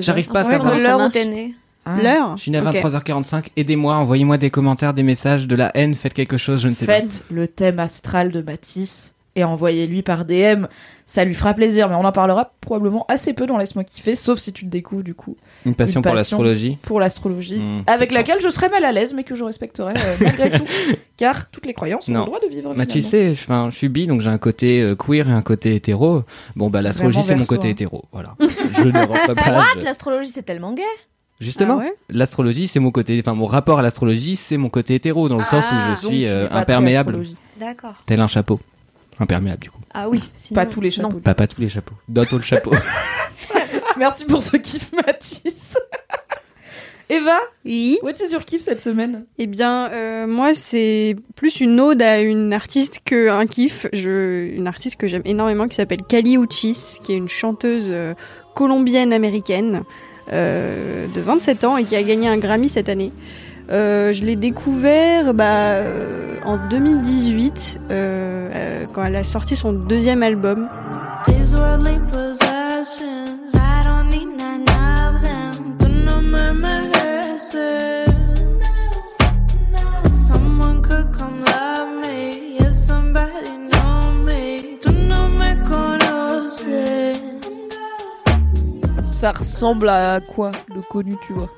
J'arrive pas à savoir. l'heure où t'es né. Ah. L'heure Je suis né à Ok. 23h45, aidez-moi, envoyez-moi des commentaires, des messages, de la haine, faites quelque chose, je ne sais pas. Faites le thème astral de Matisse et envoyez-lui par DM. Ça lui fera plaisir, mais on en parlera probablement assez peu dans Laisse-moi kiffer, sauf si tu le découvres du coup Une passion Une pour l'astrologie. pour l'astrologie, Hmm, avec laquelle chance. je serais mal à l'aise, mais que je respecterai euh, malgré tout, car toutes les croyances ont Non. le droit de vivre. Bah tu sais, je suis bi, donc j'ai un côté euh, queer et un côté hétéro. Bon bah l'astrologie c'est mon côté hein. hétéro, voilà. je ne rentre pas. What je- L'astrologie, c'est tellement gay. Justement, Ah ouais l'astrologie c'est mon côté, enfin mon rapport à l'astrologie c'est mon côté hétéro dans le sens où je Ah, suis euh, imperméable. D'accord. tel un chapeau. Imperméable du coup. Ah oui. sinon- Pas tous les chapeaux. Non. Pas pas tous les chapeaux. D'autres le chapeau. Merci pour ce kiff, Matisse. Eva, Oui. what is your kiff cette semaine? Eh bien, euh, moi, c'est plus une ode à une artiste qu'un kiff. Je, une artiste que j'aime énormément qui s'appelle Kali Uchis, qui est une chanteuse euh, colombienne-américaine euh, de 27 ans et qui a gagné un Grammy cette année. Euh, je l'ai découvert bah, euh, en 2018 euh, euh, quand elle a sorti son deuxième album. These worldly possessions, I don't need none of them. Tú no me mereces. Someone could come love me if somebody know me. Tú no me conoces. Ça ressemble à quoi de connu, tu vois?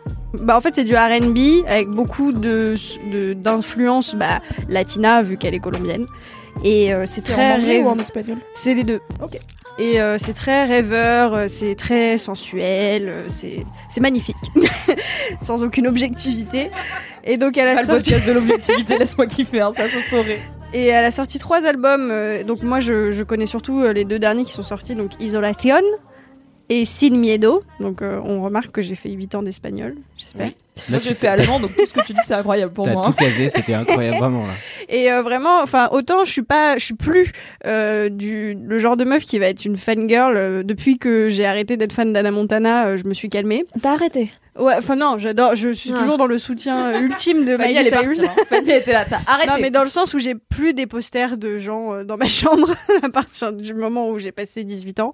Bah en fait c'est du R&B avec beaucoup de de- d'influence bah, latina vu qu'elle est colombienne et euh, c'est très en anglais ou en espagnol? C'est les deux. Ok. Et euh, c'est très rêveur, euh, c'est très sensuel, c'est magnifique sans aucune objectivité. Et donc elle a Pas le sorti podcast de l'objectivité, laisse-moi kiffer, hein, ça se saurait. et elle a sorti trois albums. donc moi je, je connais surtout les deux derniers qui sont sortis donc Isolación et Sin Miedo. Donc euh, on remarque que j'ai fait 8 ans d'espagnol, j'espère. Oui. Moi j'ai fait allemand, donc tout ce que tu dis c'est incroyable pour T'as moi. tout casé, c'était incroyable vraiment là. Et euh, vraiment, enfin, autant je suis pas, je suis plus euh, du le genre de meuf qui va être une fangirl. euh, depuis que j'ai arrêté d'être fan d'Anna Montana, euh, je me suis calmée. T'as arrêté. Ouais, enfin non, j'adore, je suis toujours dans le soutien ultime de Fanny, Miley Cyrus. hein. Fanny était là, t'as arrêté. Non, mais dans le sens où j'ai plus des posters de gens euh, dans ma chambre à partir du moment où j'ai passé 18 ans.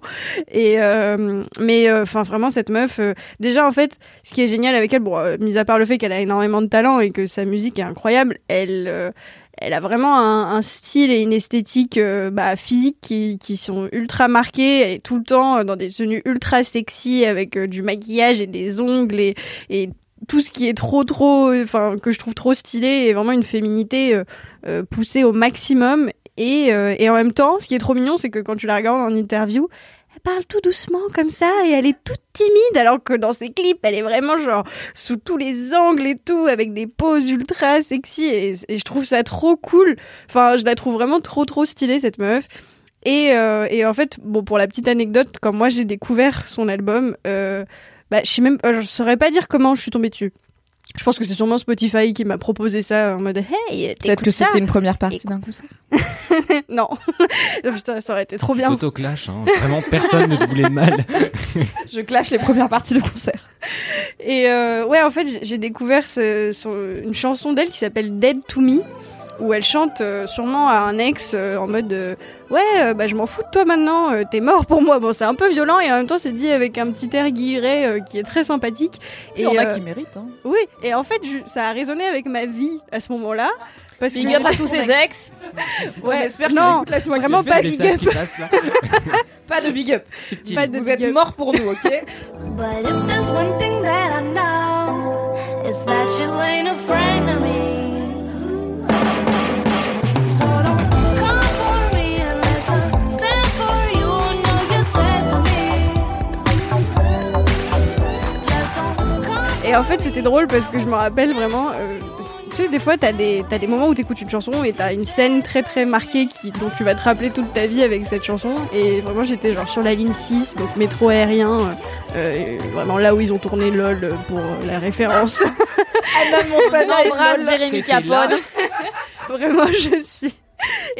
Et euh, mais enfin vraiment cette meuf, euh, déjà en fait, ce qui est génial avec elle, bon, euh, mis à part le fait qu'elle a énormément de talent et que sa musique est incroyable, elle euh, elle a vraiment un, style et une esthétique euh, bah, physique qui, sont ultra marqués. Elle est tout le temps euh, dans des tenues ultra sexy avec euh, du maquillage et des ongles et, et tout ce qui est trop trop, enfin que je trouve trop stylé et vraiment une féminité poussée au maximum. Et, et en même temps, ce qui est trop mignon, c'est que quand tu la regardes en interview, elle parle tout doucement comme ça et elle est toute timide alors que dans ses clips elle est vraiment genre sous tous les angles et tout avec des poses ultra sexy et, je trouve ça trop cool. Enfin je la trouve vraiment trop trop stylée cette meuf. Et, euh, et en fait bon pour la petite anecdote quand moi j'ai découvert son album euh, bah je sais même euh, saurais pas dire comment je suis tombée dessus je pense que c'est sûrement Spotify qui m'a proposé ça en mode hey Peut-être que c'était une première partie d'un concert. non putain ça aurait été trop bien Auto-clash, hein. vraiment personne ne te voulait mal. Je clash les premières parties de concert. Et euh, ouais, en fait, j'ai- découvert ce- une chanson d'elle qui s'appelle Dead to Me, où elle chante euh, sûrement à un ex euh, en mode euh, Ouais, euh, bah, je m'en fous de toi maintenant, euh, t'es mort pour moi. Bon, c'est un peu violent et en même temps, c'est dit avec un petit air guilleret euh, qui est très sympathique. Il y en a euh, qui méritent. Hein. Oui, et en fait, je- ça a résonné avec ma vie à ce moment-là. Parce Big up à tous ces ex. Ouais, On espère non, écoutent Laisse-moi vraiment pas big up. Pas de big up. Pas de Vous big êtes up. morts pour nous, ok? But if there's one thing that I know, it's that you ain't afraid of me. Et en fait, c'était drôle parce que je me rappelle vraiment. euh, tu sais, des fois, t'as des, t'as des moments où t'écoutes une chanson et t'as une scène très très marquée qui, dont tu vas te rappeler toute ta vie avec cette chanson. Et vraiment, j'étais genre sur la ligne 6, donc métro aérien, euh, euh, vraiment là où ils ont tourné LOL pour la référence. Anna Montana On embrasse. Jérémy. Capone. vraiment, je suis.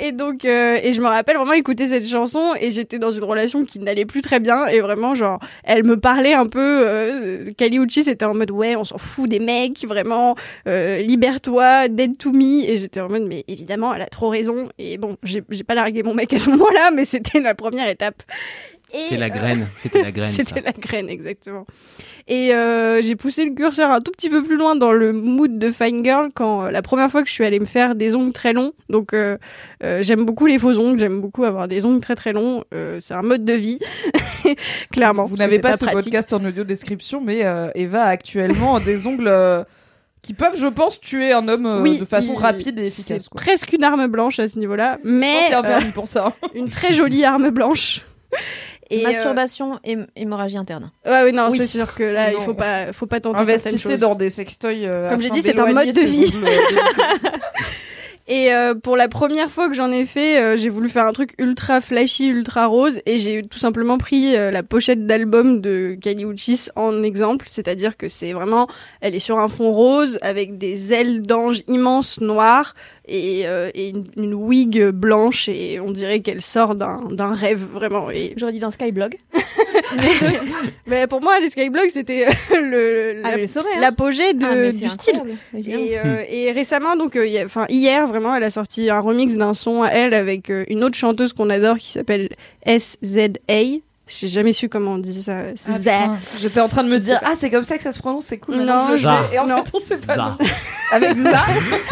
Et donc, euh, et je me rappelle vraiment écouter cette chanson et j'étais dans une relation qui n'allait plus très bien et vraiment genre, elle me parlait un peu. Euh, Kali Uchis était en mode ouais, on s'en fout des mecs, vraiment, euh, libère-toi, dead to me. Et j'étais en mode mais évidemment, elle a trop raison. Et bon, j'ai pas largué mon mec à ce moment-là, mais c'était la première étape. Et, C'était la euh, graine, c'était la graine. ça. c'était la graine, exactement. Et euh, j'ai poussé le curseur un tout petit peu plus loin dans le mood de Fine Girl quand euh, la première fois que je suis allée me faire des ongles très longs. Donc euh, euh, j'aime beaucoup les faux ongles, j'aime beaucoup avoir des ongles très très longs. Euh, c'est un mode de vie, clairement. Vous n'avez que pas, ce pratique. podcast en audio description, mais euh, Eva a actuellement des ongles euh, qui peuvent, je pense, tuer un homme euh, Oui, de façon il- rapide et efficace. C'est quoi. presque une arme blanche à ce niveau-là, mais C'est un euh, pour ça. une très jolie arme blanche. Et, euh, Masturbation et hémorragie interne. ouais, ouais, non, Oui. c'est sûr que là, il Non. faut pas, faut pas tenter certaines Investissez choses. dans des sextoys. euh, Comme j'ai dit, c'est un mode de vie. Et euh, pour la première fois que j'en ai fait, euh, j'ai voulu faire un truc ultra flashy, ultra rose, et j'ai tout simplement pris euh, la pochette d'album de Kali Uchis en exemple, c'est-à-dire que c'est vraiment, elle est sur un fond rose avec des ailes d'ange immenses noires et, euh, et une, une wig blanche, et on dirait qu'elle sort d'un d'un rêve vraiment. Et J'aurais dit dans Skyblog. mais pour moi, les Skyblogs c'était euh, le Ah, hein. l'apogée Ah, du style. Et, euh, et récemment, donc, euh, il y a- enfin hier, vraiment, elle a sorti un remix d'un son à elle avec euh, une autre chanteuse qu'on adore qui s'appelle SZA. J'ai jamais su comment on dit ça. Ah, J'étais en train de me dire, ah, c'est comme ça que ça se prononce, c'est cool. Non, je. Et en non. fait, on sait pas. Avec ça.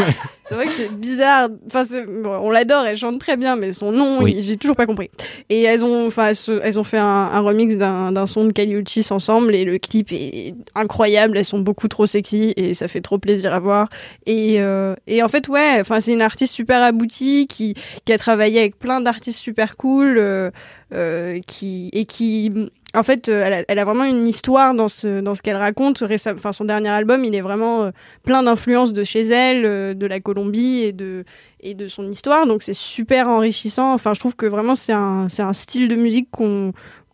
C'est vrai que c'est bizarre. Enfin, bon, on l'adore, elle chante très bien, mais son nom, Oui. j'ai toujours pas compris. Et elles ont, enfin, elles, ont fait un, un remix d'un son de Kali Uchis ensemble, et le clip est incroyable. Elles sont beaucoup trop sexy, et ça fait trop plaisir à voir. Et, euh, et en fait, ouais, enfin, c'est une artiste super aboutie qui, qui a travaillé avec plein d'artistes super cool, euh, euh, qui et qui en fait, euh, elle a, vraiment une histoire dans ce, dans ce qu'elle raconte. Enfin, son dernier album, il est vraiment euh, plein d'influences de chez elle, euh, de la Colombie et de, et de son histoire. Donc, c'est super enrichissant. Enfin, je trouve que vraiment, c'est un, un style de musique qu'on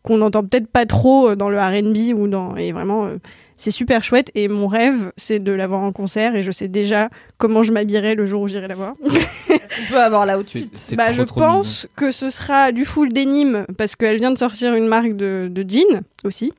n'entend peut-être pas trop dans le R&B ou dans et vraiment c'est super chouette et mon rêve c'est de la voir en concert et je sais déjà comment je m'habillerai le jour où j'irai la voir. On peut avoir la outfit. C'est- c'est Bah, trop, je trop pense que ce sera du full denim parce qu'elle vient de sortir une marque de, de jeans aussi.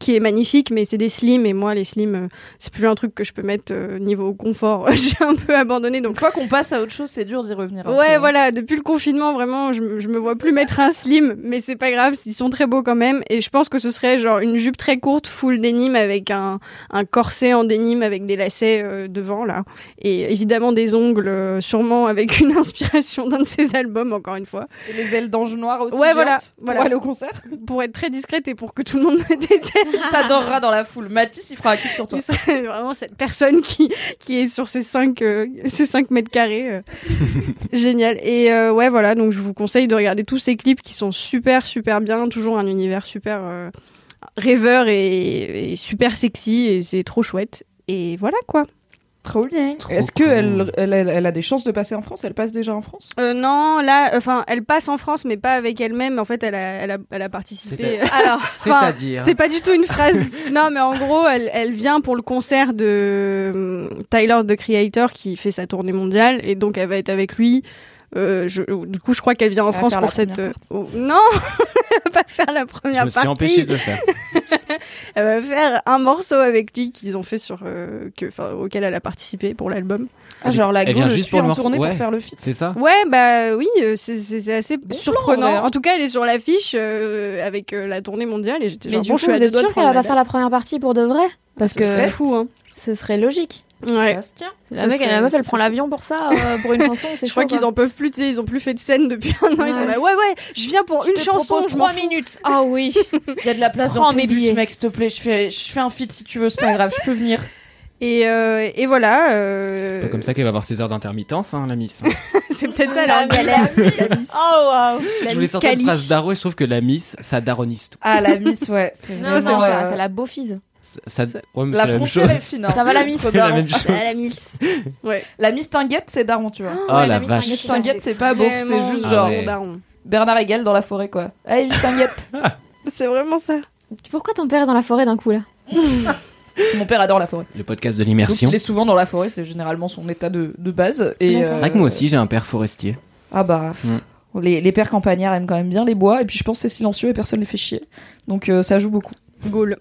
Qui est magnifique, mais c'est des slims et moi les slims euh, c'est plus un truc que je peux mettre euh, niveau confort. J'ai un peu abandonné Une donc. fois qu'on passe à autre chose, c'est dur d'y revenir. Ouais, après. voilà, depuis le confinement, vraiment, je, me- je me vois plus mettre un slim, mais c'est pas grave, ils sont très beaux quand même. Et je pense que ce serait genre une jupe très courte, full denim, avec un, un corset en denim, avec des lacets euh, devant, là. Et évidemment des ongles, sûrement avec une inspiration d'un de ses albums, encore une fois. Et les ailes d'ange noir aussi. Ouais, voilà. Pour aller au concert. Pour être très discrète et pour que tout le monde me déteste. T'adoreras dans la foule. Mathis, il fera un kiff sur toi. Serait vraiment cette personne qui, qui est sur ces 5, ces 5 mètres carrés. euh. Génial. Et euh, ouais, voilà, donc je vous conseille de regarder tous ces clips qui sont super, super bien. Toujours un univers super euh, rêveur et, et super sexy. Et c'est trop chouette. Et voilà quoi. Trop bien. Trop Est-ce cool. qu'elle elle, elle, elle a des chances de passer en France? Elle passe déjà en France? Euh, non, là, enfin, elle passe en France, mais pas avec elle-même. En fait, elle a, elle a, elle a participé. Alors, C'est-à-dire C'est pas du tout une phrase. non, mais en gros, elle, elle vient pour le concert de euh, Tyler the Creator qui fait sa tournée mondiale et donc elle va être avec lui. Euh, je, du coup, je crois qu'elle vient en Elle France pour cette. euh, oh, non, pas faire la Je première me suis partie. empêché de le faire. Elle va faire un morceau avec lui qu'ils ont fait sur euh, que, enfin, auquel elle a participé pour l'album. Ah, genre la Elle vient juste pour le en morceau, tournée ouais. pour faire le feat. C'est ça Ouais, bah oui, euh, c'est- assez surprenant. ouais. En tout cas, elle est sur l'affiche euh, avec euh, la tournée mondiale et j'étais Mais genre, du bon, coup, je suis vous êtes sûr qu'elle va faire la première partie pour de vrai? Parce Ce que serait fou, hein. ce serait logique. Ouais. Ça se tient. La, Ça mec, serait- la meuf, elle prend l'avion pour ça, euh, pour une chanson, Je crois qu'ils en peuvent plus, ils ont plus fait de scène depuis un an. Ils sont Ouais. là, ouais, ouais, je viens pour une chanson, je m'en fous. minutes. Ah oui. Il y a de la place Prends dans mes bus, billets. mec, s'il te plaît. Je fais, je fais un feat si tu veux, c'est pas grave, je peux venir. Et, euh, et voilà. euh, C'est pas comme ça qu'elle va avoir ses heures d'intermittence, hein, la miss. hein. C'est peut-être ça La la galère. La Miss- Oh waouh. la je voulais Miss sortir une phrase d'Aro et je trouve que la miss, ça daronise tout. Ah, la miss, ouais. C'est Non, Ça, non, c'est vraiment, vrai, ça- c'est la beaufise. Ça, ça- ouais, mais La la frontière chose. est fine. hein. Ça va, la miss Faut C'est la même chose. Ah, la Miss. Ouais. La miss Tinguette, c'est daron, tu vois. Oh la miss vache. Miss Tinguette, c'est pas beauf, c'est juste Ah genre ouais. daron. Bernard Hegel dans la forêt, quoi. Allez, miss Tinguette. C'est vraiment ça. Pourquoi ton père est dans la forêt d'un coup là Mon père adore la forêt. Le podcast de l'immersion. il est souvent dans la forêt, c'est généralement son état de, de base. Et. C'est vrai que moi aussi, j'ai un père forestier. Ah bah. Mm. Les, les pères campagnards aiment quand même bien les bois, et puis je pense que c'est silencieux et personne les fait chier. Donc euh, ça joue beaucoup. Gaulle.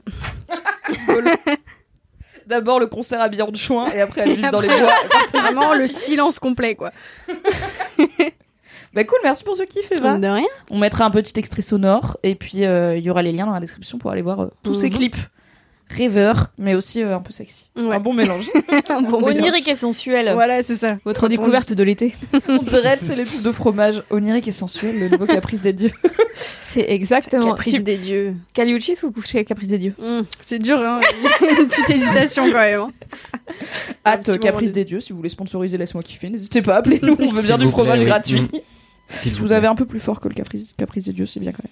D'abord le concert à Bianchouin, et après elle vit dans les bois. C'est vraiment le silence complet, quoi. Bah cool, merci pour ce kiff Eva. De rien. On mettra un petit extrait sonore, et puis euh, il y aura les liens dans la description pour aller voir euh, tous ces Mhm. clips. Rêveurs, mais aussi euh, un peu sexy. Ouais. Un bon mélange. Un bon Onirique et sensuel. Voilà, c'est ça. Votre découverte de l'été. On dirait c'est les pubs de fromage onirique et sensuel, le nouveau caprice des dieux. C'est exactement. Caprice Tu- des dieux. Caliuchis ou coucher Caprice des dieux Hum, c'est dur, hein. Une petite hésitation quand même. hein. Hâte moment caprice de- des dieux, si vous voulez sponsoriser Laisse-moi kiffer, n'hésitez pas, appelez-nous, on veut bien du plaît, fromage oui. gratuit. Mm. S'il Si vous vous avez un peu plus fort que le caprice, caprice des dieux, c'est bien quand même.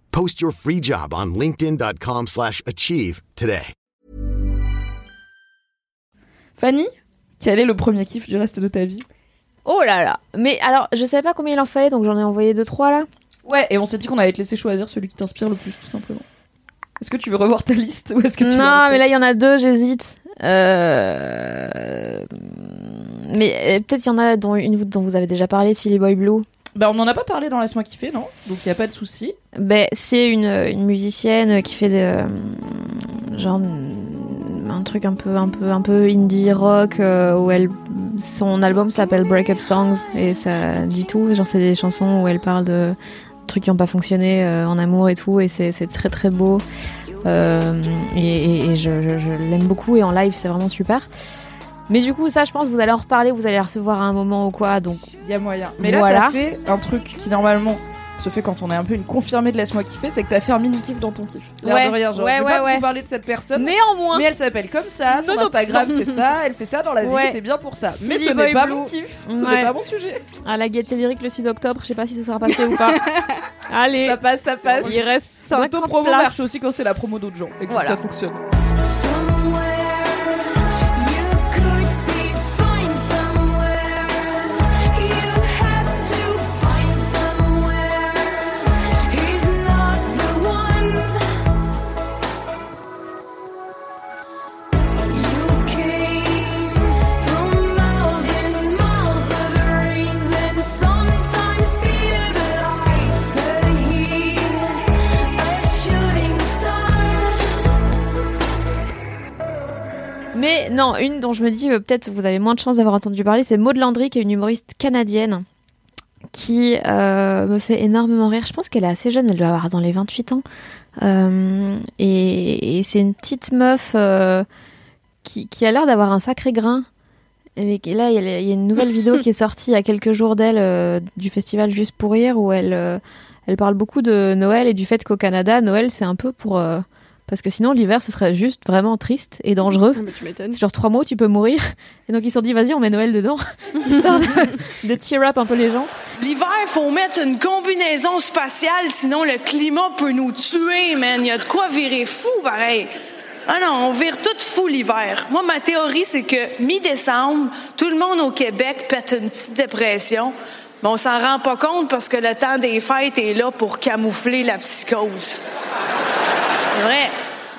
Post your free job on linkedin.com/achieve slash achieve today. Fanny, quel est le premier kiff du reste de ta vie? Oh là là Mais alors, je savais pas combien il en fallait, donc j'en ai envoyé deux trois là. Ouais, et on s'est dit qu'on allait te laisser choisir celui qui t'inspire le plus, tout simplement. Est-ce que tu veux revoir ta liste ou est-ce que tu Non, mais là il y en a deux, j'hésite. Euh... Mais euh, peut-être il y en a dont une dont vous avez déjà parlé, Silly Boy Blue. Bah, on en a pas parlé dans Laisse-moi kiffer, non? Donc il y a pas de souci. Ben, c'est une, une musicienne qui fait des euh, genre mm, un truc un peu un peu un peu indie rock euh, où elle son album s'appelle Break Up Songs et ça dit tout. Genre c'est des chansons où elle parle de trucs qui n'ont pas fonctionné euh, en amour et tout et c'est très très beau. Et, je l'aime beaucoup et en live c'est vraiment super mais du coup ça je pense vous allez en reparler vous allez la recevoir à un moment ou quoi donc Il y a moyen. Mais là, Voilà. t'as fait un truc qui normalement se fait quand on est un peu une confirmée de Laisse-moi kiffer, c'est que t'as fait un mini kiff dans ton kiff. L'air Ouais, de rien, genre, ouais, je vais ouais, pas ouais. vous parler de cette personne. néanmoins Mais elle s'appelle comme ça, son. Instagram c'est ça, elle fait ça dans la vie, c'est bien pour ça. Mais ce n'est pas Blue. mon kiff, ce n'est pas mon sujet. à la Gaieté Lyrique le 6 octobre je sais pas si ça sera passé ou pas allez Ça passe, ça passe. il reste 50 L'auto-promo places marche aussi quand c'est la promo d'autres gens et que Voilà. ça fonctionne. Non, une dont je me dis, euh, peut-être vous avez moins de chance d'avoir entendu parler, c'est Maud Landry, qui est une humoriste canadienne, qui euh, me fait énormément rire. Je pense qu'elle est assez jeune, elle doit avoir dans les 28 ans. Euh, et c'est une petite meuf qui, qui a l'air d'avoir un sacré grain. Et là, il y, a, une nouvelle vidéo qui est sortie il y a quelques jours d'elle du festival Juste pour rire où elle, elle parle beaucoup de Noël et du fait qu'au Canada, Noël, c'est un peu pour. Parce que sinon, l'hiver, ce serait juste vraiment triste et dangereux. Ah, bah, tu m'étonnes. C'est genre trois mots, tu peux mourir. Et donc ils se sont dit, vas-y, on met Noël dedans, histoire de, de cheer up un peu les gens. L'hiver, faut mettre une combinaison spatiale, sinon le climat peut nous tuer, man. Il y a de quoi virer fou, pareil. Ah non, on vire tout fou l'hiver. Moi, ma théorie, c'est que mi-décembre, tout le monde au Québec pète une petite dépression. Mais on s'en rend pas compte parce que le temps des fêtes est là pour camoufler la psychose. C'est vrai.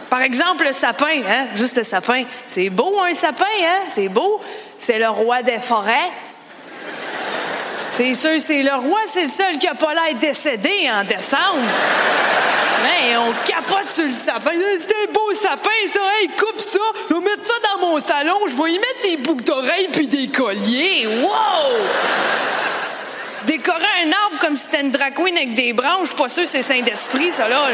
Par exemple, le sapin, hein? Juste le sapin. C'est beau, un sapin, hein? C'est beau. C'est le roi des forêts. C'est sûr, c'est le roi, c'est le seul qui a pas l'air décédé en décembre. Mais on capote sur le sapin. C'est un beau sapin, ça. Hey, coupe ça. Je vais mettre ça dans mon salon. Je vais y mettre des boucles d'oreilles puis des colliers. Wow! Décorer un arbre comme si c'était une drag queen avec des branches, je suis pas sûr c'est saint d'esprit, ça, là.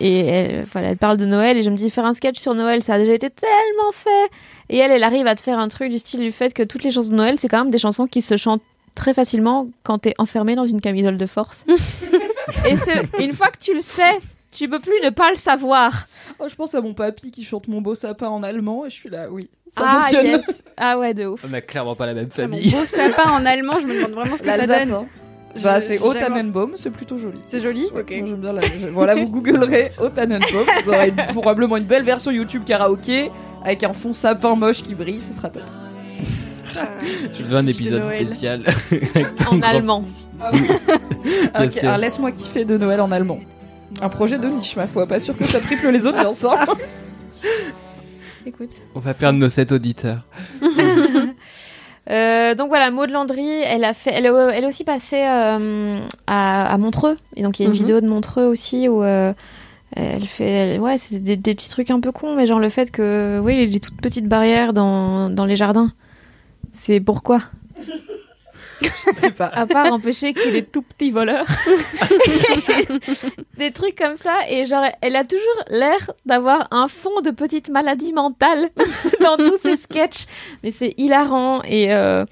Et elle, voilà, elle parle de Noël et je me dis, faire un sketch sur Noël, ça a déjà été tellement fait. Et elle, elle arrive à te faire un truc du style du fait que toutes les chansons de Noël, c'est quand même des chansons qui se chantent très facilement quand t'es enfermé dans une camisole de force. et une fois que tu le sais, tu peux plus ne pas le savoir. Oh, je pense à mon papy qui chante mon beau sapin en allemand et je suis là, oui. Ça ah, fonctionne. yes. ah ouais, de ouf. On a clairement pas la même Ah, Mon famille. beau sapin en allemand, je me demande vraiment ce que ça donne. hein. Bah, c'est Tannenbaum, c'est plutôt joli. C'est joli Ouais, Ok. moi, j'aime bien la... Voilà, vous googlerez Tannenbaum, vous aurez une- probablement une belle version YouTube karaoké avec un fond sapin moche qui brille, ce sera top. Je veux un épisode spécial. En grand- allemand. Bien Ok, sûr. alors laisse-moi kiffer de Noël en allemand. Un projet de niche, ma foi, pas sûr que ça triple les audiences. hein. Écoute. On va perdre nos 7 auditeurs. Euh, donc voilà, Maud Landry, elle a fait, elle, est- elle est aussi passée euh, à, à Montreux. Et donc il y a une Mhm. vidéo de Montreux aussi où euh, elle fait, elle- ouais, c'est des, des petits trucs un peu cons, mais genre le fait que, oui, les toutes petites barrières dans, dans les jardins. C'est pourquoi? Je sais pas. À part empêcher qu'il y ait des tout petits voleurs. des trucs comme ça. Et genre, elle a toujours l'air d'avoir un fond de petite maladie mentale dans tous ses sketchs. Mais c'est hilarant. Et, euh,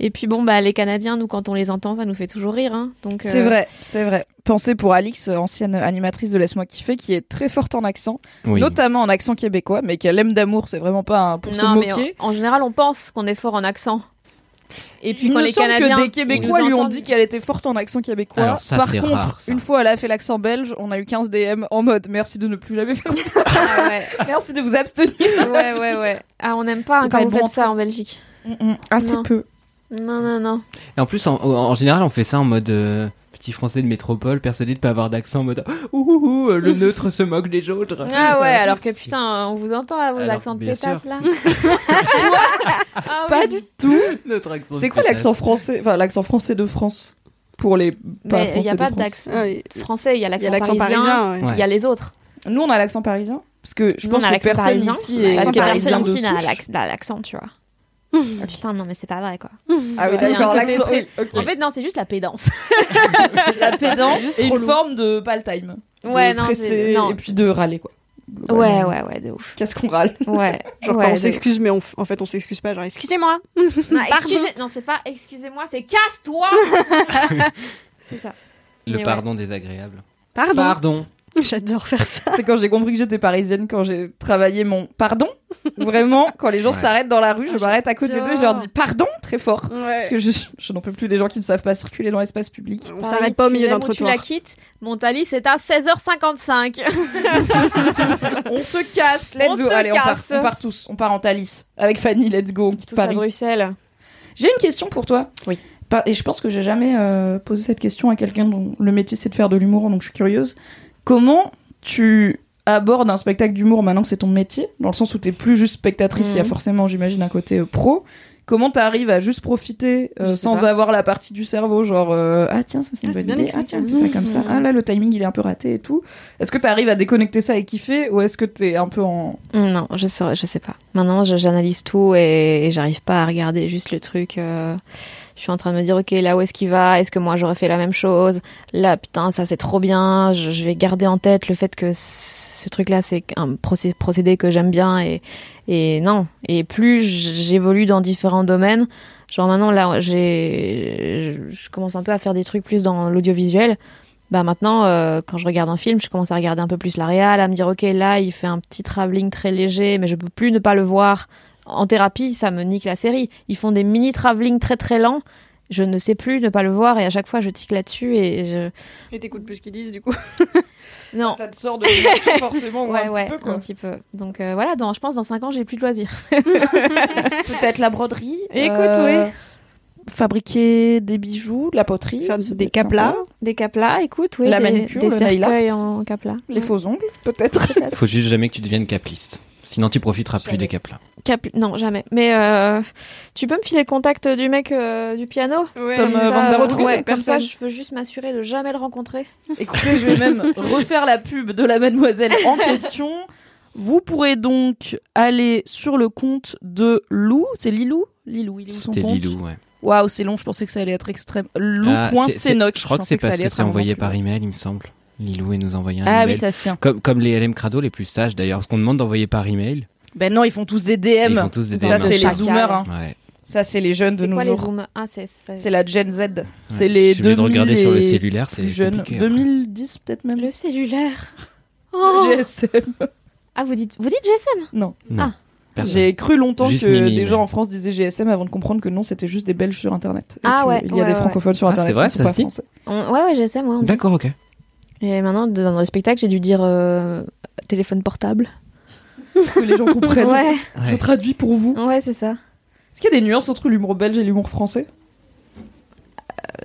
et puis bon, bah, les Canadiens, nous, quand on les entend, ça nous fait toujours rire. Hein. Donc, C'est euh, vrai, c'est vrai. Pensez pour Alix, ancienne animatrice de Laisse-moi kiffer, qui est très forte en accent, Oui. notamment en accent québécois, mais qu'elle aime d'amour, c'est vraiment pas un- pour se Non, mais moquer. en, en général, on pense qu'on est fort en accent. Et puis Il quand me les semble Canadiens que des Québécois nous lui ont entendent- dit qu'elle était forte en accent québécois. Alors ça, Par c'est contre, rare, ça. une fois elle a fait l'accent belge, on a eu 15 DM en mode merci de ne plus jamais faire ça. Ah ouais. merci de vous abstenir. ouais, ouais, ouais. Ah, on n'aime pas hein, Faut quand vous bon faites ça en Belgique. Ah, c'est Non. peu. Non, non, non. Et en plus, en, en général, on fait ça en mode euh, petit français de métropole, persuadé de pas avoir d'accent, en mode ouh, ouh, ouh, le neutre se moque des autres. Ah ouais, alors que putain, on vous entend à vos Alors, accents de pétasse sûr. là. Ah Pas oui. du tout. Notre accent C'est quoi pétasse. l'accent français Enfin, l'accent français de France pour les pas Mais il n'y a pas d'accent français, il y a l'accent parisien, parisien. ouais. Ouais. il y a les autres. Nous, on a l'accent parisien parce que je Nous, pense on a que l'accent personne parisien, ici est Parce que parisien personne ici n'a l'accent, tu vois. Ah, putain, non, mais c'est pas vrai quoi. Ah oui, d'accord, côté l'accent. très- oui, ok. En fait, non, c'est juste la pédance. la pédance juste et une forme de pas le time. De Ouais, non, presser c'est- non. et puis de râler quoi. Ouais, ouais, ouais, de ouf. Qu'est-ce qu'on râle Ouais. Genre ouais, on s'excuse, mais on f- en fait on s'excuse pas. Genre excusez-moi. Non, excusez- non, c'est pas excusez-moi, c'est casse-toi C'est ça. Le Mais ouais. pardon désagréable. Pardon. Pardon. J'adore faire ça. C'est quand j'ai compris que j'étais parisienne, quand j'ai travaillé mon pardon. Vraiment, quand les gens Ouais. s'arrêtent dans la rue, je Ah, m'arrête à côté d'eux et je leur dis pardon très fort. Parce que je, je n'en peux plus des gens qui ne savent pas circuler dans l'espace public. On s'arrête pas au milieu d'un Tu la quittes, mon talis c'est à 16h55. on se casse, let's On go. se Allez, on part, casse. on part tous. On part en Thalys. Avec Fanny, let's go. On quitte Tous à. Bruxelles. J'ai une question pour toi. Oui. Et je pense que j'ai jamais euh, posé cette question à quelqu'un dont le métier c'est de faire de l'humour, donc je suis curieuse. Comment tu abordes un spectacle d'humour maintenant que c'est ton métier, dans le sens où t'es plus juste spectatrice, il y a Mhm. forcément, j'imagine, un côté euh, pro. Comment t'arrives à juste profiter euh, sans pas. avoir la partie du cerveau, genre euh, ah tiens ça c'est une Ah, bonne bien idée, écrit, ah tiens fait ça comme ça, ah là le timing il est un peu raté et tout. Est-ce que t'arrives à déconnecter ça et kiffer ou est-ce que t'es un peu en Non, je sais, je sais pas. Maintenant, j'analyse tout et, et j'arrive pas à regarder juste le truc. euh, je suis en train de me dire, ok, là où est-ce qu'il va? Est-ce que moi j'aurais fait la même chose? Là, putain, ça c'est trop bien. Je, je vais garder en tête le fait que ce truc-là, c'est un procé- procédé que j'aime bien et, et non. Et plus j'évolue dans différents domaines, genre maintenant là, j'ai, je commence un peu à faire des trucs plus dans l'audiovisuel. Bah maintenant, euh, quand je regarde un film, je commence à regarder un peu plus la réal, à me dire ok là il fait un petit travelling très léger, mais je peux plus ne pas le voir. En thérapie, ça me nique la série. Ils font des mini travelling très très lents. Je ne sais plus ne pas le voir et à chaque fois je tique là-dessus et je Et t'écoutes plus ce qu'ils disent du coup. non. ça te sort de forcément ou Ouais un ouais petit peu quoi. un petit peu. Donc euh, voilà, dans, je pense dans 5 ans j'ai plus de loisirs. Peut-être la broderie. Écoute, euh, Fabriquer des bijoux, de la poterie, Faire peut des caplas. Des caplas, écoute, oui, La des, manucure, des le nail cercueils art. en caplas. les faux ongles, peut-être. Faut juste jamais que tu deviennes capliste. Sinon, tu profiteras plus des caplas. Cap- non, jamais. Mais euh, tu peux me filer le contact du mec euh, du piano? Ouais, euh, ça, Van der euh, ouais, comme ça, personne. je veux juste m'assurer de jamais le rencontrer. Écoutez, je vais même refaire la pub de la mademoiselle en question. Vous pourrez donc aller sur le compte de Lou. C'est Lilou? Lilou, il est où son C'était compte? Lilou, ouais. Waouh, c'est long, je pensais que ça allait être extrême. Ah, Lou.cenoc. Je crois que c'est ça parce allait que être c'est envoyé par email, il me semble. Lilou et nous envoyer un Ah email. oui, ça se tient. Comme, comme les LM Crado les plus sages d'ailleurs, parce qu'on demande d'envoyer par email. Ben non, ils font tous des DM. Ils font tous des Ça, DM. c'est les zoomers. hein. Ouais. Ça, c'est les jeunes de C'est nos quoi les jours. zooms Ah, c'est la Gen Z. C'est les Je vais de 2000 regarder sur le cellulaire, c'est après. 2010 peut-être même. le cellulaire. Oh GSM. Ah, vous dites, vous dites GSM Non. Ah. J'ai cru longtemps Juste que Mimi, des mais- gens en France disaient GSM avant de comprendre que non, c'était juste des Belges sur Internet. Et Ah ouais, Il y a ouais, des ouais. francophones sur Ah, Internet c'est vrai, qui ne sont ça pas se dit français. On- Ouais, ouais, GSM, ouais. D'accord, ok. Et maintenant, dans le spectacle, j'ai dû dire euh, téléphone portable. Que les gens comprennent. Ouais, Je Ouais. traduis pour vous. ouais, c'est ça. Est-ce qu'il y a des nuances entre l'humour belge et l'humour français?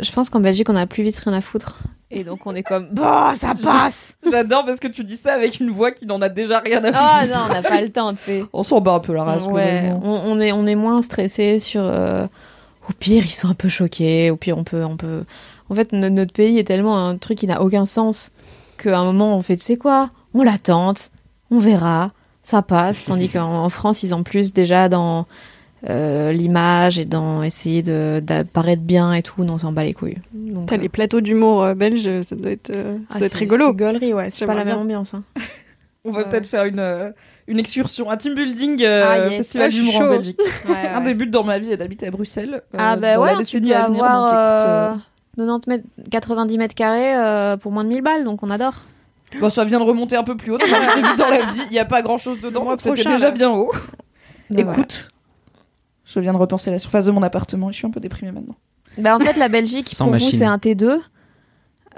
Je pense qu'en Belgique, on a plus vite rien à foutre. Et donc, on est comme, bah, ça passe J'adore parce que tu dis ça avec une voix qui n'en a déjà rien à Ah foutre. non, on n'a pas le temps, tu sais. On s'en bat un peu la race. Ouais, on est, on est moins stressé sur. euh, au pire, ils sont un peu choqués. Au pire, on peut, on peut. En fait, no- notre pays est tellement un truc qui n'a aucun sens qu'à un moment, on fait, tu sais quoi? On l'attente, on verra, ça passe. Tandis qu'en en France, ils ont plus déjà dans euh, l'image et dans essayer de- d'apparaître bien et tout. Non, on s'en bat les couilles. T'as euh, les plateaux d'humour euh, belges, ça doit être, euh, ça ah, doit être rigolo. C'est gaulerie, ouais. C'est pas la même ambiance. hein. On va peut-être faire une, euh, une excursion, un team building euh, Ah, yes. festival Ah, d'humour en. Belgique. Ouais, Un des buts dans ma vie est d'habiter à Bruxelles. euh, Ah bah ouais, la tu peux avoir donc écoute, euh, 90 mètres, 90 mètres carrés euh, pour moins de 1000 balles, donc on adore. Bon, ça vient de remonter un peu plus haut. dans la vie, il n'y a pas grand chose dedans. Donc C'était déjà là. bien haut. Voilà. Écoute, je viens de repenser la surface de mon appartement et je suis un peu déprimée maintenant. Bah, en fait, la Belgique, Sans pour vous, machine. c'est un T2.